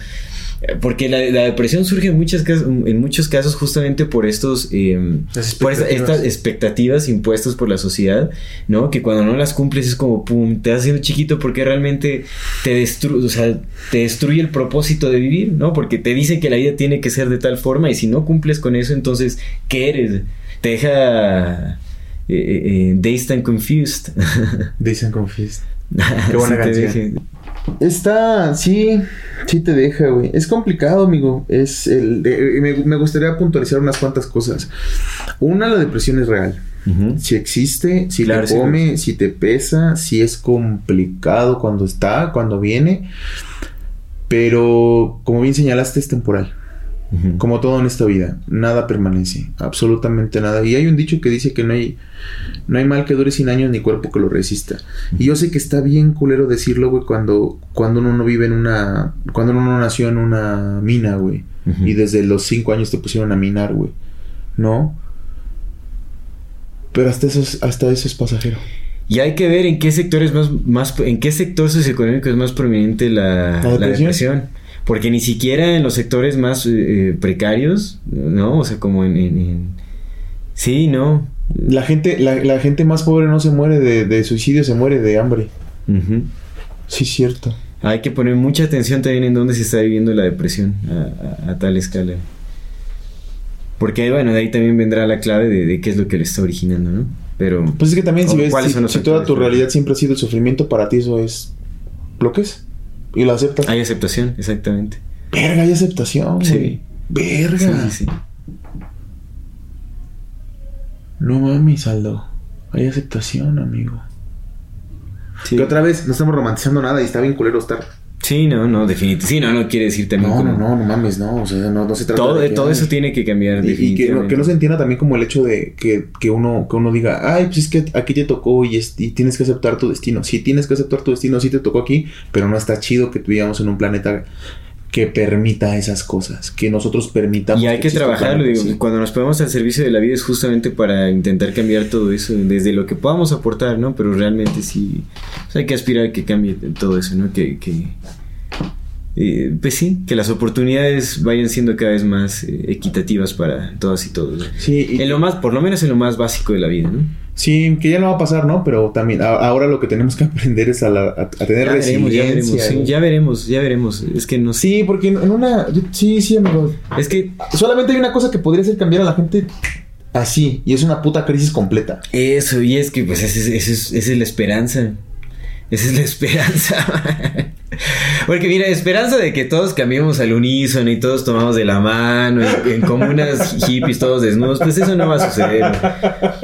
porque la, la depresión surge en, muchas, en muchos casos justamente por estos eh, Las por esta- estas expectativas impuestas por la sociedad, ¿no? Que cuando no las cumples es como pum, te vas haciendo chiquito porque realmente te destruye, o sea, te destruye el propósito de vivir, ¿no? Porque te dice que la vida tiene que ser de tal forma y si no cumples con eso, entonces, ¿qué eres? Te deja eh, eh, eh, dazed and confused. Dicen Confused. Qué buena Sí, canción. Está, sí, sí te deja, güey. Es complicado, amigo. Es el, me, me gustaría puntualizar unas cuantas cosas. Una, la depresión es real. Si existe, si Claro, te sí. come, si te pesa, si es complicado cuando está, cuando viene. Pero, como bien señalaste, es temporal. Como todo en esta vida, nada permanece, absolutamente nada. Y hay un dicho que dice que no hay, no hay mal que dure 100 años ni cuerpo que lo resista. Y yo sé que está bien culero decirlo, güey, cuando, cuando uno no vive en una... Cuando uno no nació en una mina, güey. Y desde los 5 años te pusieron a minar, güey. ¿No? Pero hasta eso es, hasta eso es pasajero. Y hay que ver en qué sector es más, más en qué sector socioeconómico es más prominente la, ¿La la depresión? Porque ni siquiera en los sectores más eh, precarios, ¿no? O sea, como en, en- en- Sí, no. La gente, la, la gente más pobre no se muere de, de suicidio, se muere de hambre. Ujú. Sí, es cierto. Hay que poner mucha atención también en dónde se está viviendo la depresión a, a- a tal escala. Porque, bueno, de ahí también vendrá la clave de, de qué es lo que lo está originando, ¿no? Pero... Pues es que también si ¿O ves, si, toda tu realidad siempre ha sido el sufrimiento, para ti eso es lo que es. Y lo aceptas. Hay aceptación, exactamente. Verga, hay aceptación, Sí. güey. Verga. Sí, sí, sí. No mames, Aldo. Hay aceptación, amigo. Sí. Que otra vez, no estamos romantizando nada y está bien culero estar. Sí, no, no, definitivamente. Sí, no, no quiere decir también No, como... no, no, no mames, no. O sea, no, no se trata Todo, de que- todo eso tiene que cambiar Y, y que, no, que no se entienda también como el hecho de que, que uno que uno diga, ay, pues es que aquí te tocó y, es- y tienes que aceptar tu destino. Sí, tienes que aceptar tu destino, sí te tocó aquí, pero no está chido que vivamos en un planeta que permita esas cosas, que nosotros permitamos. Y hay que trabajarlo, digo, cuando nos ponemos al servicio de la vida es justamente para intentar cambiar todo eso, desde lo que podamos aportar, ¿no? Pero realmente sí, o sea, hay que aspirar a que cambie todo eso, ¿no? Que, que eh, pues sí, que las oportunidades vayan siendo cada vez más eh, equitativas para todas y todos. ¿no? Sí, y- En lo más, por lo menos en lo más básico de la vida, ¿no? sí, que ya no va a pasar, ¿no? Pero también a- ahora lo que tenemos que aprender es a, la- a- a tener Ya veremos, ya veremos, sí, ya veremos, ya veremos. Es que no. Sí, porque en una... Sí, sí, amigo. Es que Solamente hay una cosa que podría hacer cambiar a la gente así, y es una puta crisis completa. Eso, y es que pues esa es, esa es- esa es la esperanza. Esa es la esperanza. Porque mira, esperanza de que todos cambiemos al unísono y todos tomamos de la mano en, en comunas hippies todos desnudos, pues eso no va a suceder.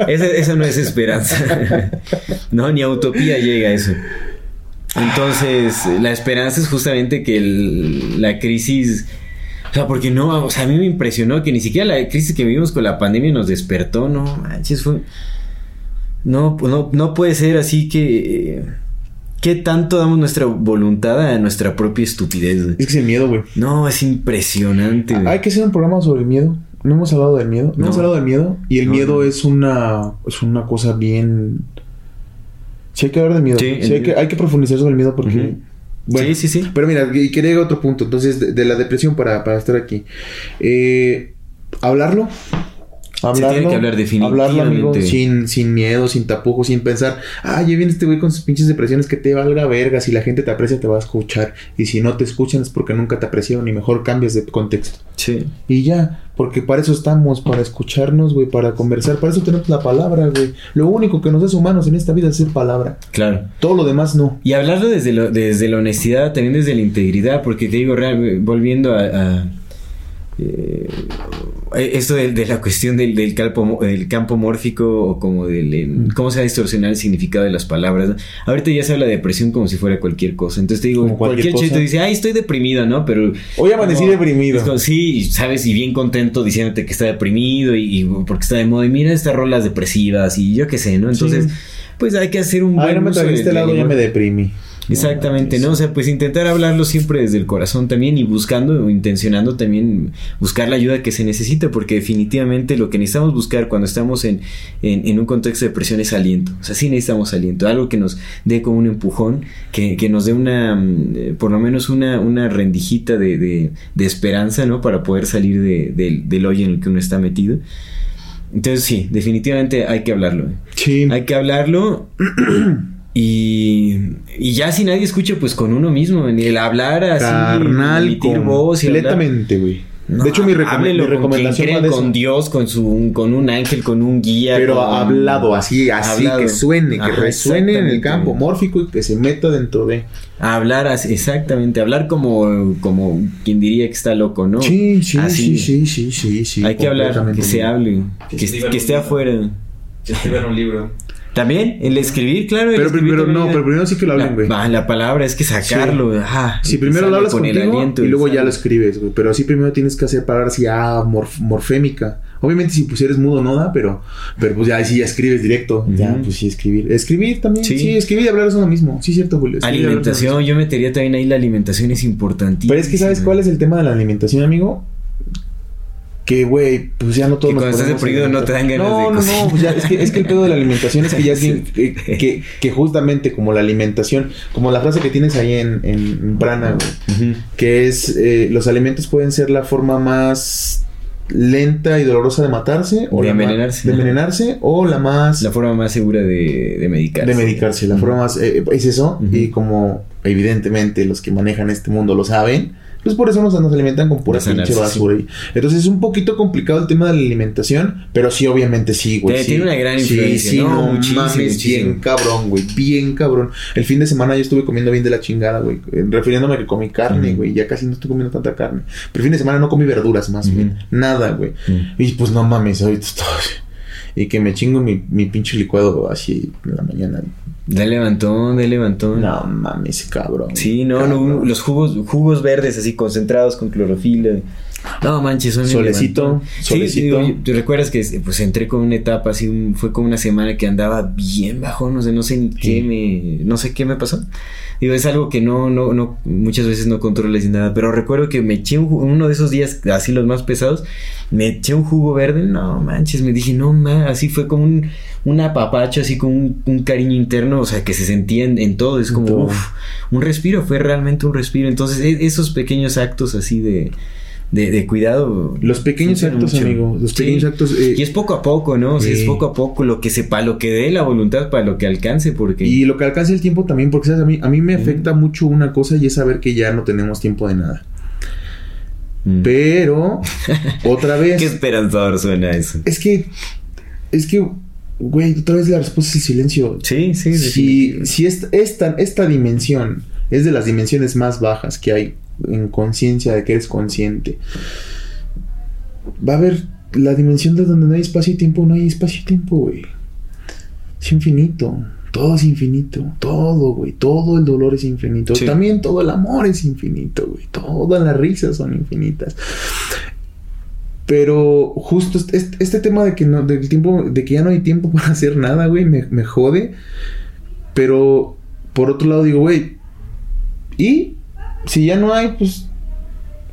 Esa, no es esperanza. No, ni a utopía llega eso. Entonces, la esperanza es justamente que la crisis... O sea, porque no, o sea, a mí me impresionó que ni siquiera la crisis que vivimos con la pandemia nos despertó, no manches, fue... No, no, no puede ser así que... ¿Qué tanto damos nuestra voluntad a nuestra propia estupidez? güey? Es que es el miedo, güey. No, es impresionante. güey. Hay que hacer un programa sobre el miedo. No hemos hablado del miedo. No, No. hemos hablado del miedo. Y el No, miedo no. es una es una cosa bien. Sí hay que hablar del miedo. Sí, Sí, hay, que, hay que profundizar sobre el miedo porque. Ujú. Bueno, Sí, sí, sí. Pero mira, y quería ir a otro punto. Entonces, de, de la depresión para, para estar aquí. Eh, hablarlo. Hablarlo. tiene que hablar Hablarlo, amigo, definitivamente. sin, sin miedo, sin tapujos, sin pensar, ah, ya viene este güey con sus pinches depresiones que te valga verga. Si la gente te aprecia, te va a escuchar. Y si no te escuchan es porque nunca te apreciaron y mejor cambias de contexto. Sí. Y ya, porque para eso estamos, para escucharnos, güey, para conversar, para eso tenemos la palabra, güey. Lo único que nos hace humanos en esta vida es ser palabra. Claro. Todo lo demás no. Y hablarlo desde, lo- desde la honestidad, también desde la integridad, porque te digo, real- volviendo a... a, eh, esto de, de la cuestión del, del, campo, del campo mórfico o como del... el- cómo se va a distorsionar el significado de las palabras. ¿no? Ahorita ya se habla de depresión como si fuera cualquier cosa. Entonces te digo, Como cualquier cualquier, chiste dice, ay, estoy deprimido, ¿no? Pero... Hoy amanecí no, deprimido. como, sí, sabes, y bien contento diciéndote que está deprimido y, y porque está de moda. Y mira estas rolas depresivas y yo qué sé, ¿no? Entonces, Sí. pues hay que hacer un Ay, no me uso helado, ya me deprimí. Exactamente, ¿no? O sea, pues intentar hablarlo siempre desde el corazón también y buscando o intencionando también buscar la ayuda que se necesita, porque definitivamente lo que necesitamos buscar cuando estamos en, en, en un contexto de presión es aliento. O sea, sí necesitamos aliento, algo que nos dé como un empujón, que, que nos dé una, mm, eh, por lo menos una, una rendijita de, de, de esperanza, ¿no? Para poder salir de- del- del hoyo en el que uno está metido. Entonces sí, definitivamente hay que hablarlo. ¿eh? Sí. Hay que hablarlo. Y, y ya si nadie escucha, pues con uno mismo, en el hablar así, Carnal, emitir voz y hablar. completamente, güey. No, de hecho, mi, con recomendación cree, eso. con Dios, con su, con un ángel, con un guía. Pero con- hablado, así, así, Hablado. que suene, que Ajá, resuene en el campo mórfico y que se meta dentro de. Hablar así, exactamente, hablar como, como quien diría que está loco, ¿no? Sí, sí, Así. sí, sí, sí, sí, sí. Hay que hablar, que se hable, Que que, escriban que un esté afuera. Que escriban un libro. También, el escribir, claro. el Pero escribir primero no, es- pero primero sí que lo hablen, la, güey. va, la palabra es que sacarlo. ajá, Si primero lo hablas con el aliento, y luego ya lo escribes, güey. Pero sí primero tienes que hacer palabras así, ah, morf- morfémica. Obviamente si pues eres mudo no da, pero, pero pues ya sí ya escribes directo. Ya, pues sí, escribir. Escribir también, Sí. sí, escribir y hablar son lo mismo. Sí, cierto, Julio. escribir Alimentación, yo metería también ahí la alimentación es importantísima. Pero es que ¿sabes cuál es el tema de la alimentación, amigo? Que, güey, pues ya no todos Que nos cuando estás deprimido no te dan ganas no, de No, no, cocinar. pues ya, es, que, es que el pedo de la alimentación es que ya es Sí. bien- que, que, que justamente como la alimentación, como la frase que tienes ahí en, en Brana, güey, que es, eh, los alimentos pueden ser la forma más lenta y dolorosa de matarse o De envenenarse. de envenenarse o la más La forma más segura de, de medicarse. de medicarse. La forma más. eh, es eso. Y como evidentemente los que manejan este mundo lo saben. Pues por eso nos, nos alimentan con pura pinche basura. Y- Entonces es un poquito complicado el tema de la alimentación. Pero sí, obviamente sí, güey. Tiene- sí. tiene una gran Sí, influencia, Sí, ¿no? Muchísimo, mames, muchísimo. bien cabrón, güey. Bien cabrón. El fin de semana yo estuve comiendo bien de la chingada, güey. eh, Refiriéndome a que comí carne, güey. Ya casi no estoy comiendo tanta carne. Pero el fin de semana no comí verduras más, güey. Nada, güey. Y pues no mames, ahorita estoy. Y que me chingo mi, mi pinche licuado así en la mañana. De levantón, de levantón. No mames, cabrón. Sí, no, Cabrón. no, los jugos, jugos verdes así concentrados con clorofila. No manches, el Solecito, solecito. Sí, digo, ¿te recuerdas que pues entré con una etapa así, un- fue como una semana que andaba bien bajón, no sé, no sé ni qué me, no sé qué me pasó. Digo, es algo que no, no, no, muchas veces no controlas ni nada, pero recuerdo que me eché un, uno de esos días así los más pesados, me eché un jugo verde, no manches, me dije, no ma, así fue como un, un apapacho, así con un, un cariño interno, o sea, que se sentía en, en todo, es como, uff, un respiro, fue realmente un respiro. Entonces, e- esos pequeños actos así de, de, de cuidado. Los pequeños actos, mucho. amigo. Los Sí. pequeños actos. eh, Y es poco a poco, ¿no? O sea, Sí. es poco a poco lo que sepa, lo que dé la voluntad para lo que alcance, porque. Y lo que alcance el tiempo también, porque ¿sabes? A, mí, a mí me afecta mucho una cosa y es saber que ya no tenemos tiempo de nada. Mm. Pero, otra vez. Qué esperanzador suena eso. Es que. Es que. Güey, otra vez la respuesta es el silencio. Sí, sí, Si, definitivo. si esta, esta, esta dimensión es de las dimensiones más bajas que hay en conciencia de que eres consciente, va a haber la dimensión de donde no hay espacio y tiempo, no hay espacio y tiempo, güey. Es infinito. Todo es infinito. Todo, güey. Todo el dolor es infinito. Sí. También todo el amor es infinito, güey. Todas las risas son infinitas. Pero justo este, este tema de que no, del tiempo, de que ya no hay tiempo para hacer nada, güey, me, me jode. Pero por otro lado digo, güey, y si ya no hay, pues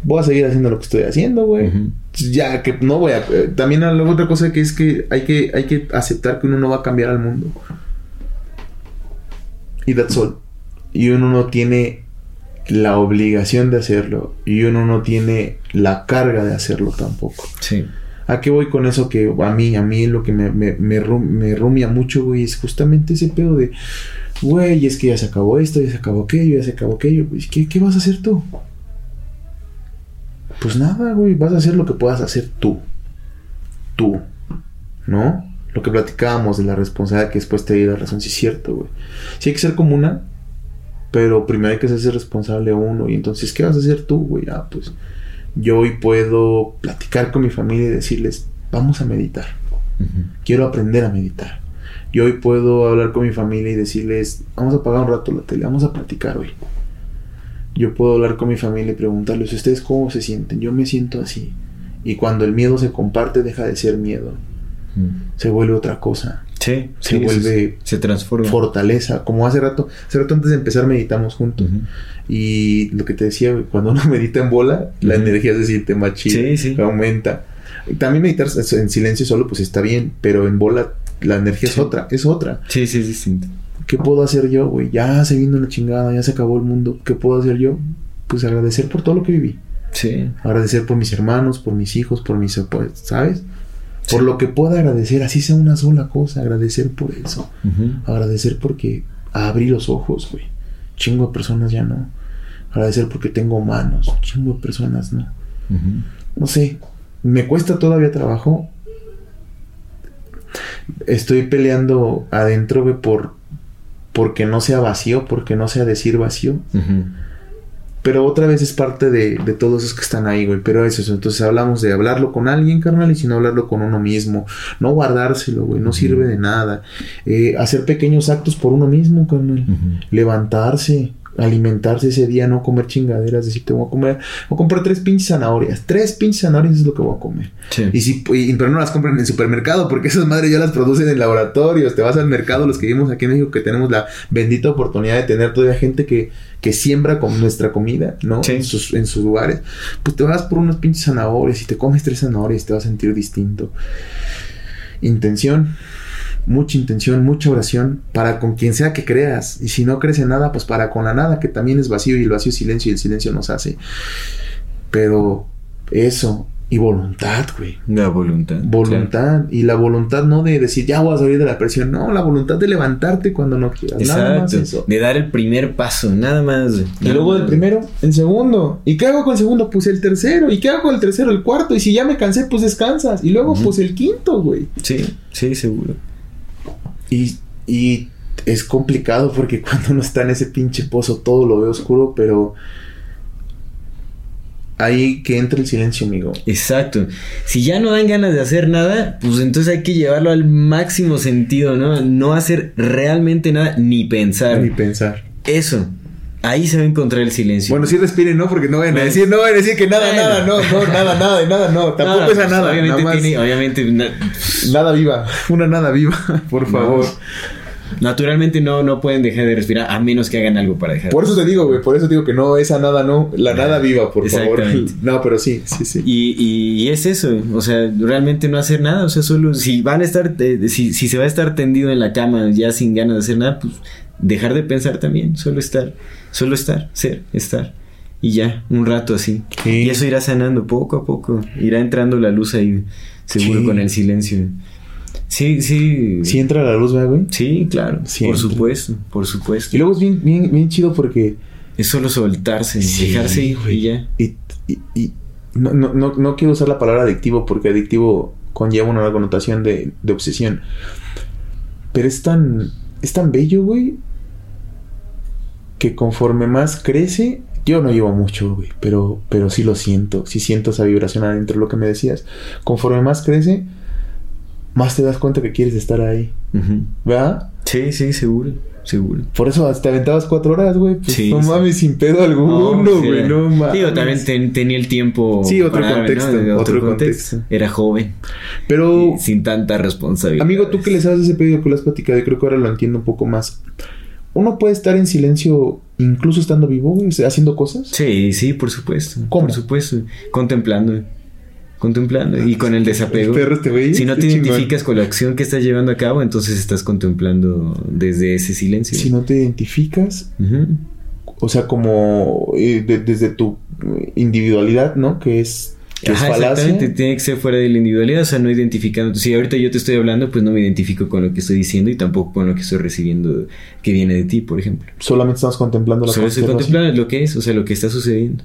voy a seguir haciendo lo que estoy haciendo, güey. Ya que no voy a. eh, También luego otra cosa que es que hay que, hay que aceptar que uno no va a cambiar al mundo. Y that's all. Y uno no tiene la obligación de hacerlo. Y uno no tiene la carga de hacerlo tampoco. Sí. ¿A qué voy con eso? Que a mí, a mí lo que me, me, me rumia mucho, güey, es justamente ese pedo de, güey, es que ya se acabó esto, ya se acabó aquello, ya se acabó aquello. Pues, ¿qué, ¿Qué vas a hacer tú? Pues nada, güey, vas a hacer lo que puedas hacer tú. Tú. ¿No? Lo que platicábamos de la responsabilidad que después te di la razón, sí es cierto, güey. Sí hay que ser como una, pero primero hay que hacerse responsable uno. Y entonces, ¿qué vas a hacer tú, güey? Ah, pues yo hoy puedo platicar con mi familia y decirles, vamos a meditar. Quiero aprender a meditar. Yo hoy puedo hablar con mi familia y decirles, vamos a apagar un rato la tele, vamos a platicar hoy. Yo puedo hablar con mi familia y preguntarles, ¿ustedes cómo se sienten? Yo me siento así. Y cuando el miedo se comparte, deja de ser miedo. Ujú. Se vuelve otra cosa. Sí, Se sí, vuelve se transforma. Fortaleza. Como hace rato, hace rato antes de empezar meditamos juntos. Y lo que te decía, cuando uno medita en bola, la energía se siente más chida. Sí, sí. Aumenta. También meditar en silencio solo, pues está bien, pero en bola la energía es otra, es otra. Sí, sí, es distinto. ¿Qué puedo hacer yo, güey? Ya se vino la chingada, ya se acabó el mundo. ¿Qué puedo hacer yo? Pues agradecer por todo lo que viví. Sí. Agradecer por mis hermanos, por mis hijos, por mis... pues, ¿Sabes? Por lo que pueda agradecer, así sea una sola cosa, agradecer por eso. Agradecer porque abrí los ojos, güey. Chingo de personas ya no. Agradecer porque tengo manos. Chingo de personas no. No sé. Me cuesta todavía trabajo. Estoy peleando adentro, güey, por. Porque no sea vacío, porque no sea decir vacío. Pero otra vez es parte de, de todos esos que están ahí, güey. Pero es eso. Entonces hablamos de hablarlo con alguien, carnal, y si no hablarlo con uno mismo. No guardárselo, güey. No sirve de nada. Eh, hacer pequeños actos por uno mismo, carnal. Levantarse, alimentarse ese día, no comer chingaderas. Decir, te voy a comer. Voy a comprar tres pinches zanahorias. Tres pinches zanahorias es lo que voy a comer. Sí. Y si, y- pero no las compran en el supermercado, porque esas madres ya las producen en laboratorios. Te vas al mercado, los que vivimos aquí en México, que tenemos la bendita oportunidad de tener todavía gente que, que siembra con nuestra comida, ¿no? Sí. En, sus, en sus lugares. Pues te vas por unas pinches zanahorias y te comes tres zanahorias, te vas a sentir distinto. Intención. Mucha intención, mucha oración para con quien sea que creas. Y si no crees en nada, pues para con la nada, que también es vacío y el vacío es silencio y el silencio nos hace. Pero eso, y voluntad, güey. La voluntad. Voluntad. Y la voluntad no de decir, ya voy a salir de la presión. No, la voluntad de levantarte cuando no quieras. Claro. Nada más Exacto. eso. De dar el primer paso, nada más. Y Nada luego del primero, el segundo. ¿Y qué hago con el segundo? Pues el tercero. ¿Y qué hago con el tercero? El cuarto. Y si ya me cansé, pues descansas. Y luego, Ujú. pues el quinto, güey. Sí, sí, seguro. Y, y es complicado porque cuando uno está en ese pinche pozo todo lo ve oscuro, pero ahí que entra el silencio, amigo. Exacto. Si ya no dan ganas de hacer nada, pues entonces hay que llevarlo al máximo sentido, ¿no? No hacer realmente nada ni pensar. Ni pensar. Eso. Ahí se va a encontrar el silencio. Bueno, sí respiren, ¿no? Porque no vayan a Bueno. decir, no vayan a decir que nada, Bueno. nada, no, no, nada, nada, nada, no. Tampoco No, es a pues, nada. Obviamente, nada tiene- obviamente na- Nada viva. Una nada viva, por No. favor. naturalmente no, no pueden dejar de respirar a menos que hagan algo para dejar. Por eso te digo, güey, por eso te digo que no, esa nada no, la nada viva, por favor. No, pero sí, sí, sí. Y, y- y es eso, o sea, realmente no hacer nada, o sea, solo si van a estar, eh, si, si se va a estar tendido en la cama ya sin ganas de hacer nada, pues dejar de pensar también, solo estar, solo estar, ser, estar. Y ya, un rato así. Sí. Y eso irá sanando poco a poco, irá entrando la luz ahí, seguro Sí. con el silencio. Sí, sí. Sí entra la luz, ¿verdad, güey. Sí, claro, por supuesto, por supuesto. Y luego es bien, bien, bien chido porque... Es solo soltarse, dejarse ir y ya. Y, y- y no, no, no, no quiero usar la palabra adictivo porque adictivo conlleva una connotación de, de obsesión. Pero es tan, es tan bello, güey, que conforme más crece, yo no llevo mucho, güey, pero, pero sí lo siento, sí siento esa vibración adentro, lo que me decías. Conforme más crece, más te das cuenta que quieres estar ahí. ¿Verdad? Sí, sí, seguro, seguro. Por eso te aventabas cuatro horas, güey. Pues Sí, no sí. mames, sin pedo alguno, sí. güey. No mames. Digo, también ten- tenía el tiempo. Sí, otro para contexto, otro contexto. Era joven. Pero, sin tanta responsabilidad. amigo, tú que le sabes de ese pedido que lo has platicado, y creo que ahora lo entiendo un poco más. Uno puede estar en silencio incluso estando vivo, güey, haciendo cosas. Sí, sí, por supuesto. ¿Cómo? Por supuesto. Contemplando. Contemplando. Y con el desapego. El perro este Si no te chingón. identificas con la acción que estás llevando a cabo, entonces estás contemplando desde ese silencio. Si no te identificas, o sea, como eh, de- desde tu individualidad, ¿no? Que es, que Ajá, exactamente, tiene que ser fuera de la individualidad, o sea, no identificando. Si ahorita yo te estoy hablando, pues no me identifico con lo que estoy diciendo y tampoco con lo que estoy recibiendo que viene de ti, por ejemplo. Solamente estamos contemplando la Solo estoy contemplando lo que es, o sea, lo que está sucediendo.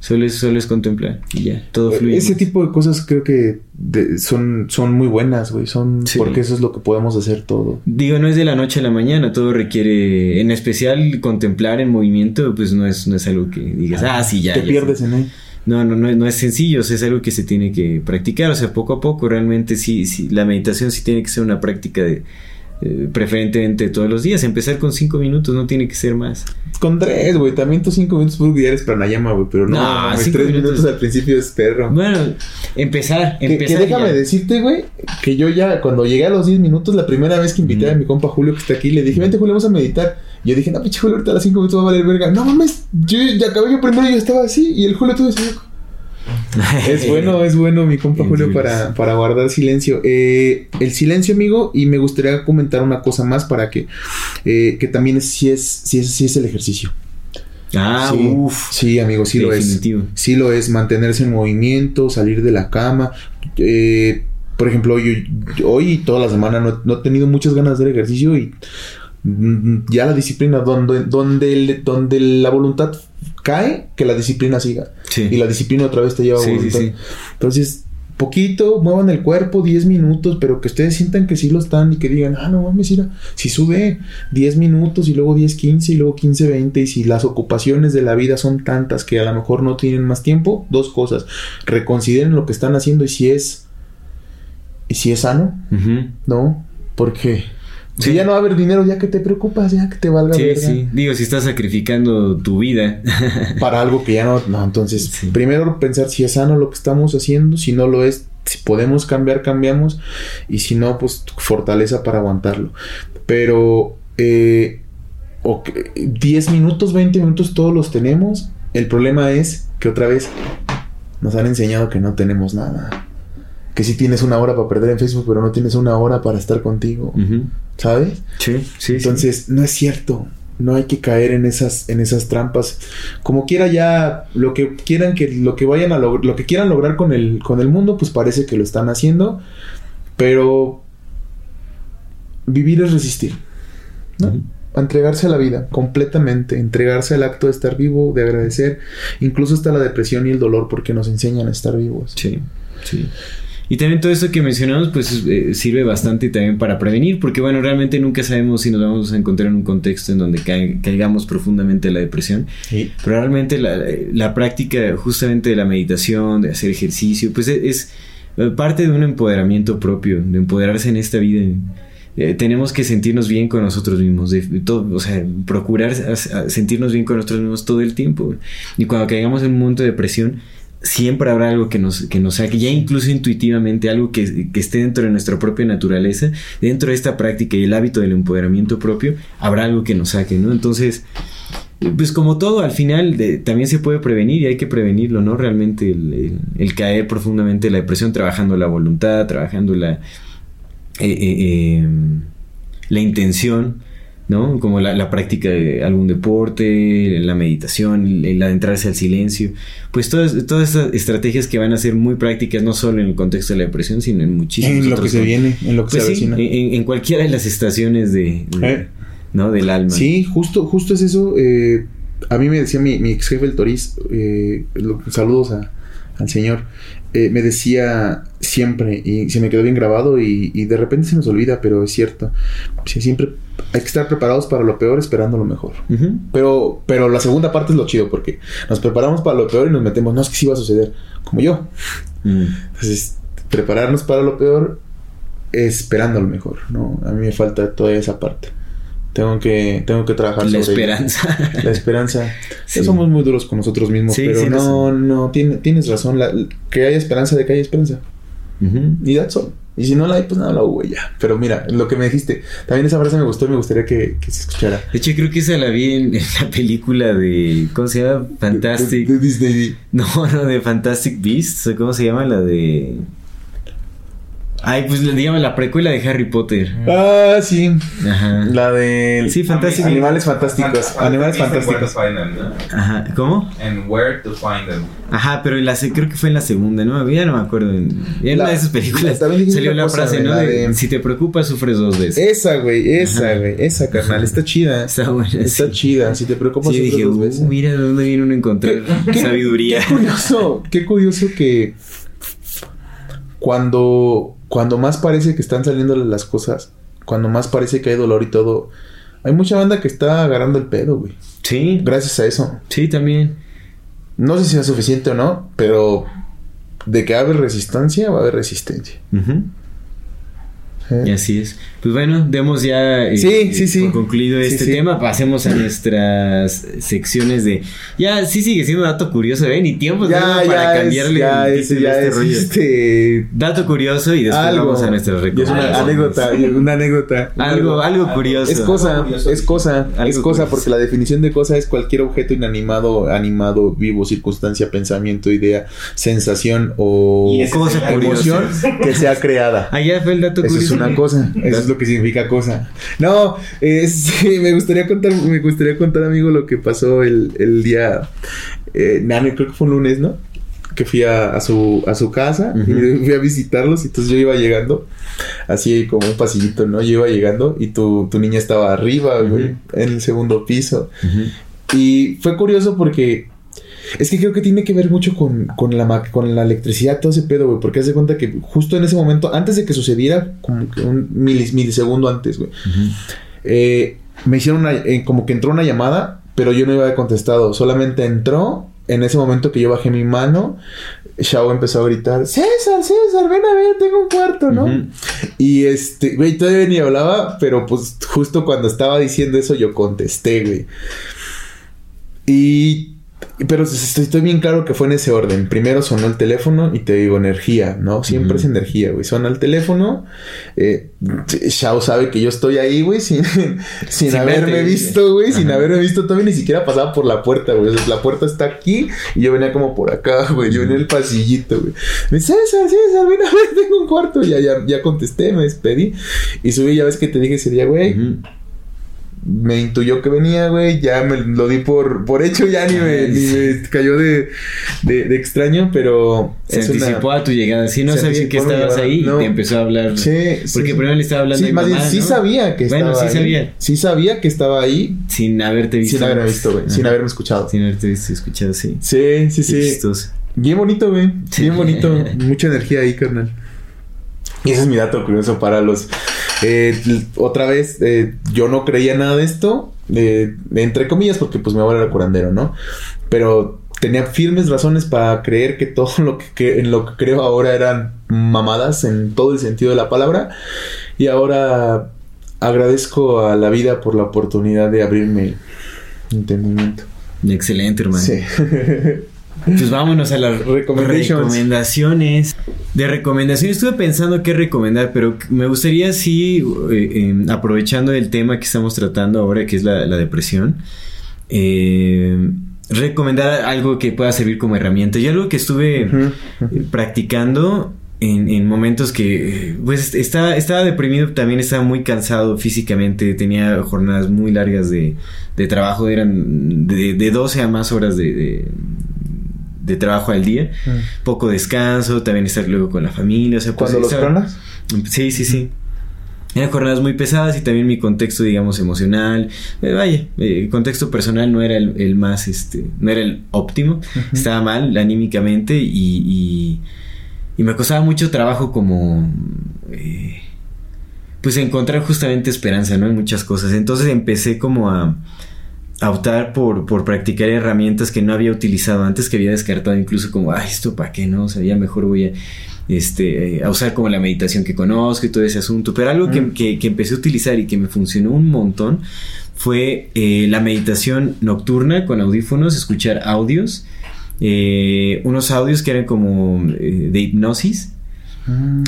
Solo es, solo es contemplar y ya, todo fluye. Ese más. tipo de cosas creo que de- son, son muy buenas, güey. Son Sí. porque eso es lo que podemos hacer todo. Digo, no es de la noche a la mañana, todo requiere, en especial contemplar en movimiento, pues no es, no es algo que digas, ah, sí, ya. te ya pierdes sé". en él. No, no, no, no es sencillo, o sea, es algo que se tiene que practicar, o sea, poco a poco, realmente sí, sí la meditación sí tiene que ser una práctica de, eh, preferentemente todos los días, empezar con cinco minutos, no tiene que ser más. Con tres, güey. También tus cinco minutos porque ya eres pranayama, güey. Pero no, No, mames, cinco tres minutos. minutos al principio es perro. Bueno, empezar, Que, que empezar. déjame ya. decirte, güey, que yo ya, cuando llegué a los 10 minutos, la primera vez que invité a mi compa Julio que está aquí, le dije, vente Julio, vamos a meditar. Yo dije, no, pinche Julio, ahorita a las 5 minutos va a valer verga. No mames, yo ya acabé yo primero y yo estaba así. Y el Julio todo así. Es bueno, es bueno mi compa Julio para, para guardar silencio. Eh, el silencio, amigo, y me gustaría comentar una cosa más para que, eh, que también es, sí, es, sí, es, sí es el ejercicio. Ah, sí, uff. sí, amigo, sí lo es. Sí lo es, mantenerse en movimiento, salir de la cama. Eh, por ejemplo, hoy, hoy y toda la semana no, no he tenido muchas ganas de hacer ejercicio y mm, ya la disciplina, donde, donde, donde la voluntad cae, que la disciplina siga. Sí. Y la disciplina otra vez te lleva a Sí, sí, voluntad. sí. Entonces, poquito, muevan el cuerpo 10 minutos, pero que ustedes sientan que sí lo están y que digan, ah, no mames, mira, si sube 10 minutos y luego 10, 15 y luego 15, 20 y si las ocupaciones de la vida son tantas que a lo mejor no tienen más tiempo, dos cosas, reconsideren lo que están haciendo y si es, y si es sano. ¿no? Porque si Sí. ya no va a haber dinero, ya que te preocupas, ya que te valga Sí, verga. sí. Digo, si estás sacrificando tu vida. para algo que ya no. No, entonces, Sí. primero pensar si es sano lo que estamos haciendo, si no lo es, si podemos cambiar, cambiamos, y si no, pues fortaleza para aguantarlo. Pero, eh, ok, 10 minutos, 20 minutos, todos los tenemos. El problema es que otra vez nos han enseñado que no tenemos nada. Que si tienes una hora para perder en Facebook, pero no tienes una hora para estar contigo. ¿Sabes? Sí, sí. sí. Entonces, no es cierto. No hay que caer en esas, en esas trampas. Como quiera ya, lo que quieran que, lo que vayan a lograr, lo que quieran lograr con el, con el mundo, pues parece que lo están haciendo. Pero vivir es resistir. Entregarse a la vida completamente, entregarse al acto de estar vivo, de agradecer, incluso hasta la depresión y el dolor, porque nos enseñan a estar vivos. Sí, sí. Y también todo esto que mencionamos, pues eh, sirve bastante también para prevenir, porque bueno, realmente nunca sabemos si nos vamos a encontrar en un contexto en donde ca- caigamos profundamente en la depresión. Sí. Pero realmente la, la práctica justamente de la meditación, de hacer ejercicio, pues es, es, parte de un empoderamiento propio, de empoderarse en esta vida. Eh, tenemos que sentirnos bien con nosotros mismos, de, de todo, o sea, procurar a- a sentirnos bien con nosotros mismos todo el tiempo. Y cuando caigamos en un momento de depresión, siempre habrá algo que nos, que nos saque, ya incluso intuitivamente, algo que, que esté dentro de nuestra propia naturaleza, dentro de esta práctica y el hábito del empoderamiento propio, habrá algo que nos saque, ¿no? Entonces, pues como todo, al final también se puede prevenir y hay que prevenirlo, ¿no? Realmente el caer profundamente en la depresión, trabajando la voluntad, trabajando la, eh, eh, eh, la intención, ¿no? Como la, la práctica de algún deporte, la meditación, el, el adentrarse al silencio, pues todas, todas estas estrategias que van a ser muy prácticas, no solo en el contexto de la depresión, sino en muchísimos En lo que se viene, en lo que Pues se sí, avecina. en, en cualquiera de las estaciones de, de- Eh. ¿no? del alma. Sí, justo, justo es eso. eh, a mí me decía mi, mi ex jefe, el Toriz, eh, saludos a- al señor, eh, me decía siempre, y se me quedó bien grabado, y, y de repente se nos olvida, pero es cierto. Siempre hay que estar preparados para lo peor esperando lo mejor. Pero, pero la segunda parte es lo chido, porque nos preparamos para lo peor y nos metemos, no es que sí va a suceder, como yo. Mm. Entonces, prepararnos para lo peor esperando lo mejor, ¿no? A mí me falta toda esa parte. Tengo que, tengo que trabajar La sobre ello. esperanza. La esperanza. Sí. Somos muy duros con nosotros mismos, Sí, pero sí, no, no, tiene- tienes razón. La- que haya esperanza de que haya esperanza. Y that's all. Y si no la hay, pues nada, la hubo ya. Pero mira, lo que me dijiste, también esa frase me gustó y me gustaría que, que se escuchara. De hecho, creo que esa la vi en, en la película de. ¿Cómo se llama? Fantastic. De, de Disney. No, no, de Fantastic Beasts. ¿o ¿Cómo se llama? La de. Ay, pues le digamos la precuela de Harry Potter. Ah, sí. Ajá. La de. Sí, Fantastic Animales fantásticos. Fan- Animales Fan- Where to fantásticos. find them, ¿no? Ajá. ¿Cómo? And where to find them. Ajá, pero en la se- creo que fue en la segunda, ¿no? Ya no me acuerdo. En, en La- una de esas películas también salió la cosa, frase, ¿no? la De, de- si te preocupas, sufres dos veces. Esa, güey. Esa, Ajá. güey. Esa, carnal. Está chida. Está buena. Está sí. chida. Si te preocupas, Sí, sufres dije, dos uh, veces. mira de dónde viene uno a encontrar sabiduría. Qué curioso, qué curioso que cuando, cuando más parece que están saliendo las cosas, cuando más parece que hay dolor y todo, hay mucha banda que está agarrando el pedo, güey. Sí, Gracias a eso. sí, también. No sé si es suficiente o no, pero de que va a haber resistencia, va a haber resistencia. Ujú. ¿Eh? Y así es. Pues bueno, demos ya eh, Sí, sí, sí. por concluido Sí, este sí. tema. Pasemos a nuestras secciones de. Ya, sí sigue siendo dato curioso, ¿eh? Ni tiempo Ya, tenemos para ya, es, cambiarle ya, el es, ya este es, rollo. este, Dato curioso y después algo. vamos a nuestras Y es una recomendaciones. anécdota, una anécdota. Algo, algo curioso. Es cosa, curioso. es cosa, Algo es cosa, curioso. porque la definición de cosa es cualquier objeto inanimado, animado, vivo, circunstancia, pensamiento, idea, sensación o Cosa emoción que sea creada. Allá fue el dato Eso curioso. Una cosa, eso es lo que significa cosa. No, sí, me gustaría contar, me gustaría contar, amigo, lo que pasó el, el día, eh, creo que fue un lunes, ¿no? Que fui a, a su, a su casa y fui a visitarlos y entonces yo iba llegando, así como un pasillito, ¿no? Yo iba llegando y tu, tu niña estaba arriba, güey, en el segundo piso. Y fue curioso porque es que creo que tiene que ver mucho con, con la, con la electricidad, todo ese pedo, güey. Porque haz de cuenta que justo en ese momento, antes de que sucediera, como que un milis- milisegundo antes, güey, eh, me hicieron una, eh, como que entró una llamada, pero yo no iba a contestado. Solamente entró. En ese momento que yo bajé mi mano, Shao empezó a gritar, César, César, ven a ver, tengo un cuarto, ¿no? Y este, güey, todavía ni hablaba, pero pues justo cuando estaba diciendo eso yo contesté, güey. Y... Pero estoy, bien claro que fue en ese orden. Primero sonó el teléfono y te digo energía, ¿no? Siempre es energía, güey. Suena el teléfono. Eh, Shao sabe que yo estoy ahí, güey, sin, sin, Sin haberme verte. visto, güey. Sin haberme visto. Todavía ni siquiera pasaba por la puerta, güey. O sea, la puerta está aquí y yo venía como por acá, güey. Yo venía en el pasillito, güey. Me dice, César, César, ven a ver, tengo un cuarto. Ya, ya, ya contesté, me despedí. Y subí, ya ves que te dije ese día, güey. Me intuyó que venía, güey. Ya me lo di por, por hecho, ya ni me, Ay, ni sí. me cayó de, de, de extraño, pero. Se una- anticipó a tu llegada. Sí, no sabía que estabas llegada. ahí No. y te empezó a hablar. Sí, sí, Porque sí. primero le estaba hablando Sí, a mi más bien, mamá, sí ¿no? sabía que Bueno, estaba sí ahí. sabía. Sí sabía que estaba ahí Sin haberte visto. sin haberme visto, güey. Sin haberme escuchado. Sin haberte visto y escuchado, sí. Sí, sí, Qué sí. chistoso. Bien bonito, güey. Sí. Bien bonito. Mucha energía ahí, carnal. Y ese es mi dato curioso para los... eh, otra vez, eh, yo no creía nada de esto. eh, entre comillas, porque pues mi abuelo era curandero, ¿no? Pero tenía firmes razones para creer que todo lo que, que- en lo que creo ahora eran mamadas en todo el sentido de la palabra. Y ahora agradezco a la vida por la oportunidad de abrirme entendimiento. Excelente, hermano. Sí. Pues vámonos a las recomendaciones. De recomendaciones estuve pensando qué recomendar, pero me gustaría sí, eh, eh, aprovechando el tema que estamos tratando ahora, que es la, la depresión, eh, recomendar algo que pueda servir como herramienta. Y algo que estuve practicando en, en momentos que, pues, estaba, estaba deprimido, también estaba muy cansado físicamente, tenía jornadas muy largas de, de trabajo, eran de, de 12 a más horas de, de, de trabajo al día, Mm. poco descanso, también estar luego con la familia, o sea, pues, Cuando los cronas. Sí, sí, sí. Eran jornadas muy pesadas y también mi contexto, digamos, emocional. eh, vaya, eh, el contexto personal no era el, el más, este, no era el óptimo. Estaba mal anímicamente y, y, y me costaba mucho trabajo como... eh, pues encontrar justamente esperanza, ¿no? En muchas cosas. Entonces empecé como a, a optar por, por practicar herramientas que no había utilizado antes, que había descartado incluso como, ay, esto para qué, ¿no? O sea, ya mejor voy a... este, a usar como la meditación que conozco y todo ese asunto. Pero algo que, Mm. que- que empecé a utilizar y que me funcionó un montón fue eh, la meditación nocturna con audífonos, escuchar audios, eh, unos audios que eran como eh, de hipnosis.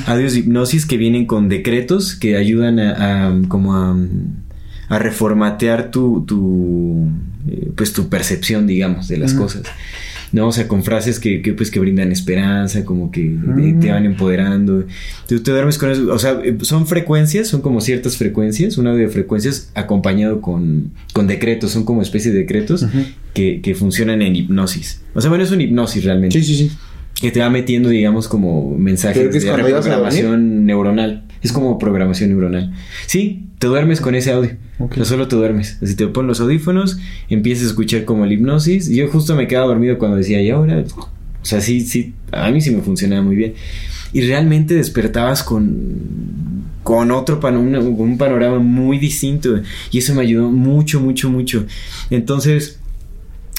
Audios de hipnosis que vienen con decretos que ayudan a, a- como a, a reformatear tu, tu eh, pues tu percepción, digamos, de las cosas. ¿no? O sea, con frases que, que, pues que brindan esperanza, como que te, Mm. te van empoderando. Tú te duermes con eso. O sea, eh, son frecuencias, son como ciertas frecuencias, un audio de frecuencias acompañado con, con decretos, son como especie de decretos que, que funcionan en hipnosis. O sea, bueno, es una hipnosis realmente Sí, sí, sí. Que te va metiendo, digamos, como mensajes que es de reprogramación neuronal. Es como programación neuronal. Sí, te duermes con ese audio. Ok. O sea, solo te duermes. Así te pones los audífonos, empiezas a escuchar como la hipnosis. Y yo justo me quedaba dormido cuando decía, ¿y ahora? O sea, sí, sí, a mí sí me funcionaba muy bien. Y realmente despertabas con, con otro panorama, un panorama muy distinto. Y eso me ayudó mucho, mucho, mucho. Entonces,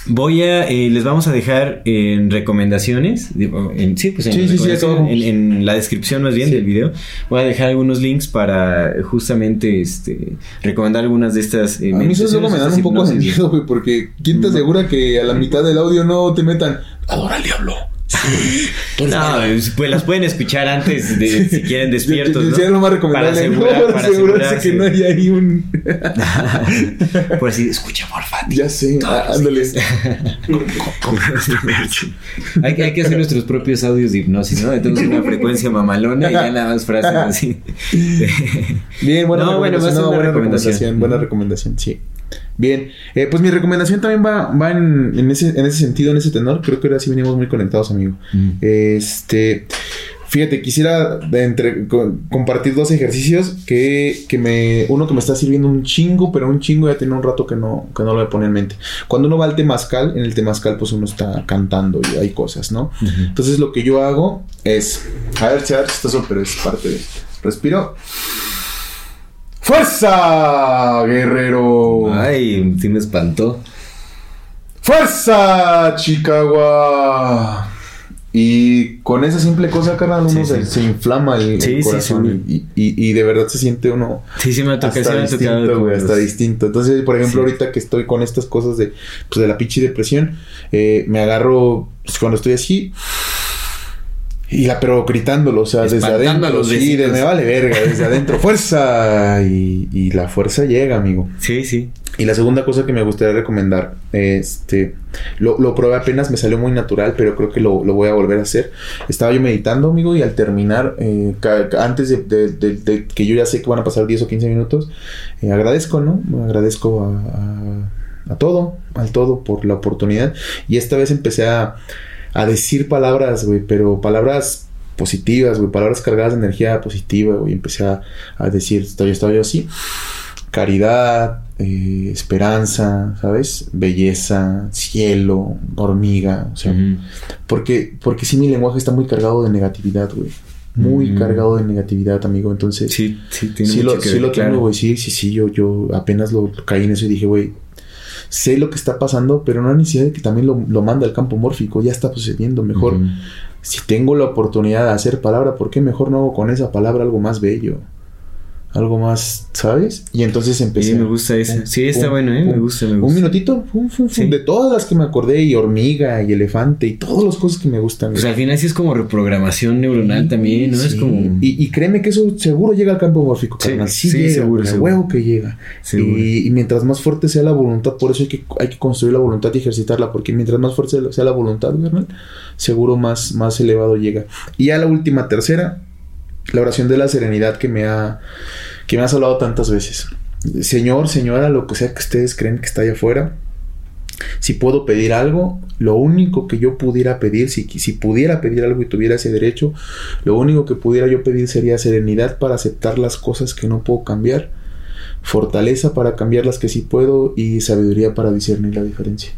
Voy a, eh, les vamos a dejar en recomendaciones, en, sí, pues en, Sí, sí, sí, recomendación, acabamos. en, en la descripción más bien del video, voy a dejar algunos links para justamente este, recomendar algunas de estas. eh, A mí eso luego me dan un poco de miedo, güey, porque ¿quién te asegura que a la mitad del audio no te metan adora al diablo? No, es- pues las pueden escuchar antes de si quieren despiertos. ¿no? Sería lo más recomendable. Para, ¿no? asegurar- Para para asegurarse asegurarse. que no haya ahí un. Por así, escucha porfa. ya sé, ah, ándale. hay, que- hay que hacer nuestros propios audios de hipnosis, ¿no? Tenemos una frecuencia mamalona y ya nada más frases así. Bien, buena No, bueno, recomendación. no, una buena recomendación. recomendación. Buena recomendación, sí. Bien, eh, pues mi recomendación también va, va en, en ese, en ese sentido, en ese tenor. Creo que ahora sí venimos muy conectados, amigo. Mm. Este, fíjate, quisiera entre, co- compartir dos ejercicios que, que me, uno que me está sirviendo un chingo, pero un chingo ya tiene un rato que no, que no lo pone en mente. Cuando uno va al temazcal, en el temazcal pues uno está cantando y hay cosas, ¿no? Entonces lo que yo hago es, a ver a ver si chistoso, pero es parte de, respiro. ¡Fuerza, guerrero! Ay, sí me espantó. ¡Fuerza, Chicago! Y con esa simple cosa, carnal, uno Sí, se, sí. se inflama el, Sí, el sí, corazón y, y- y de verdad se siente uno Sí, sí me sí hasta me distinto, güey, hasta distinto. Entonces, por ejemplo, ahorita que estoy con estas cosas de, pues, de la pinche depresión, eh, me agarro pues, cuando estoy así. Y la, pero gritándolo, o sea, desde a adentro. los Sí, de, me vale verga, desde adentro. ¡Fuerza! Y, y la fuerza llega, amigo. Sí, sí. Y la segunda cosa que me gustaría recomendar, este, lo, lo probé apenas, me salió muy natural, pero creo que lo, lo voy a volver a hacer. Estaba yo meditando, amigo, y al terminar, eh, antes de, de- de- de que yo ya sé que van a pasar 10 o 15 minutos, eh, agradezco, ¿no? Agradezco a, a- a todo, al todo por la oportunidad. Y esta vez empecé a, a decir palabras, güey, pero palabras positivas, güey, palabras cargadas de energía positiva, güey. Empecé a, a decir, estoy, estoy así caridad, eh, esperanza, ¿sabes? Belleza, cielo, hormiga, o sea, porque, porque sí mi lenguaje está muy cargado de negatividad, güey. Muy cargado de negatividad, amigo. Entonces, Sí, sí, tiene sí mucho lo, que sí ver, lo claro. tengo, güey. Sí, sí, sí, yo, yo apenas lo caí en eso y dije, güey, sé lo que está pasando, pero no hay necesidad de que también lo, lo mande al campo mórfico, ya está sucediendo. Mejor, si tengo la oportunidad de hacer palabra, ¿por qué mejor no hago con esa palabra algo más bello? Algo más, ¿sabes? Y entonces empecé. Sí, me gusta. Pum, Sí, está bueno, ¿eh? Me gusta, me Un gusta. minutito, fum, fum, fum, Sí. de todas las que me acordé, y hormiga, y elefante, y todas las cosas que me gustan. Pues al final sí es como reprogramación neuronal también, ¿no? Es como... Y, y créeme que eso seguro llega al campo mórfico, Sí, carnal. Sí, llega, seguro, seguro. huevo que llega. Y, y mientras más fuerte sea la voluntad, por eso hay que, hay que construir la voluntad y ejercitarla, porque mientras más fuerte sea la voluntad, carnal, seguro más, más elevado llega. Y ya la última, tercera, la oración de la serenidad que me ha, que me has hablado tantas veces. Señor, señora, lo que sea que ustedes creen que está allá afuera, si puedo pedir algo, lo único que yo pudiera pedir, si, si pudiera pedir algo y tuviera ese derecho, lo único que pudiera yo pedir sería serenidad para aceptar las cosas que no puedo cambiar, fortaleza para cambiar las que sí puedo y sabiduría para discernir la diferencia.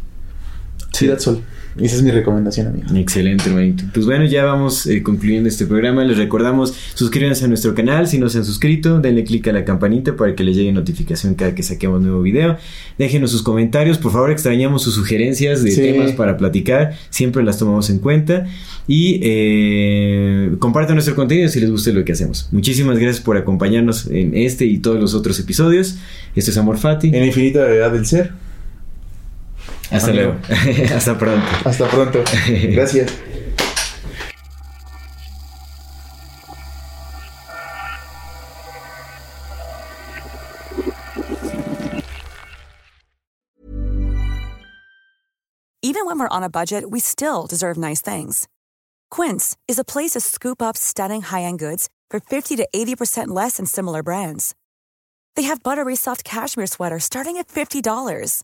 Sí, that's all. Y esa es mi recomendación, amigo. Excelente, hermanito. Pues bueno, ya vamos eh, concluyendo este programa. Les recordamos, suscríbanse a nuestro canal si no se han suscrito. Denle click a la campanita para que les llegue notificación cada que saquemos nuevo video. Déjenos sus comentarios. Por favor, extrañamos sus sugerencias de Sí. temas para platicar. Siempre las tomamos en cuenta. Y eh, compartan nuestro contenido si les gusta lo que hacemos. Muchísimas gracias por acompañarnos en este y todos los otros episodios. Esto es Amor Fati. En infinita verdad del ser. Hasta Amigo. luego. Hasta pronto. Hasta pronto. Gracias. Even when we're on a budget, we still deserve nice things. Quince is a place to scoop up stunning high-end goods for 50 to 80% less than similar brands. They have buttery soft cashmere sweaters starting at $50,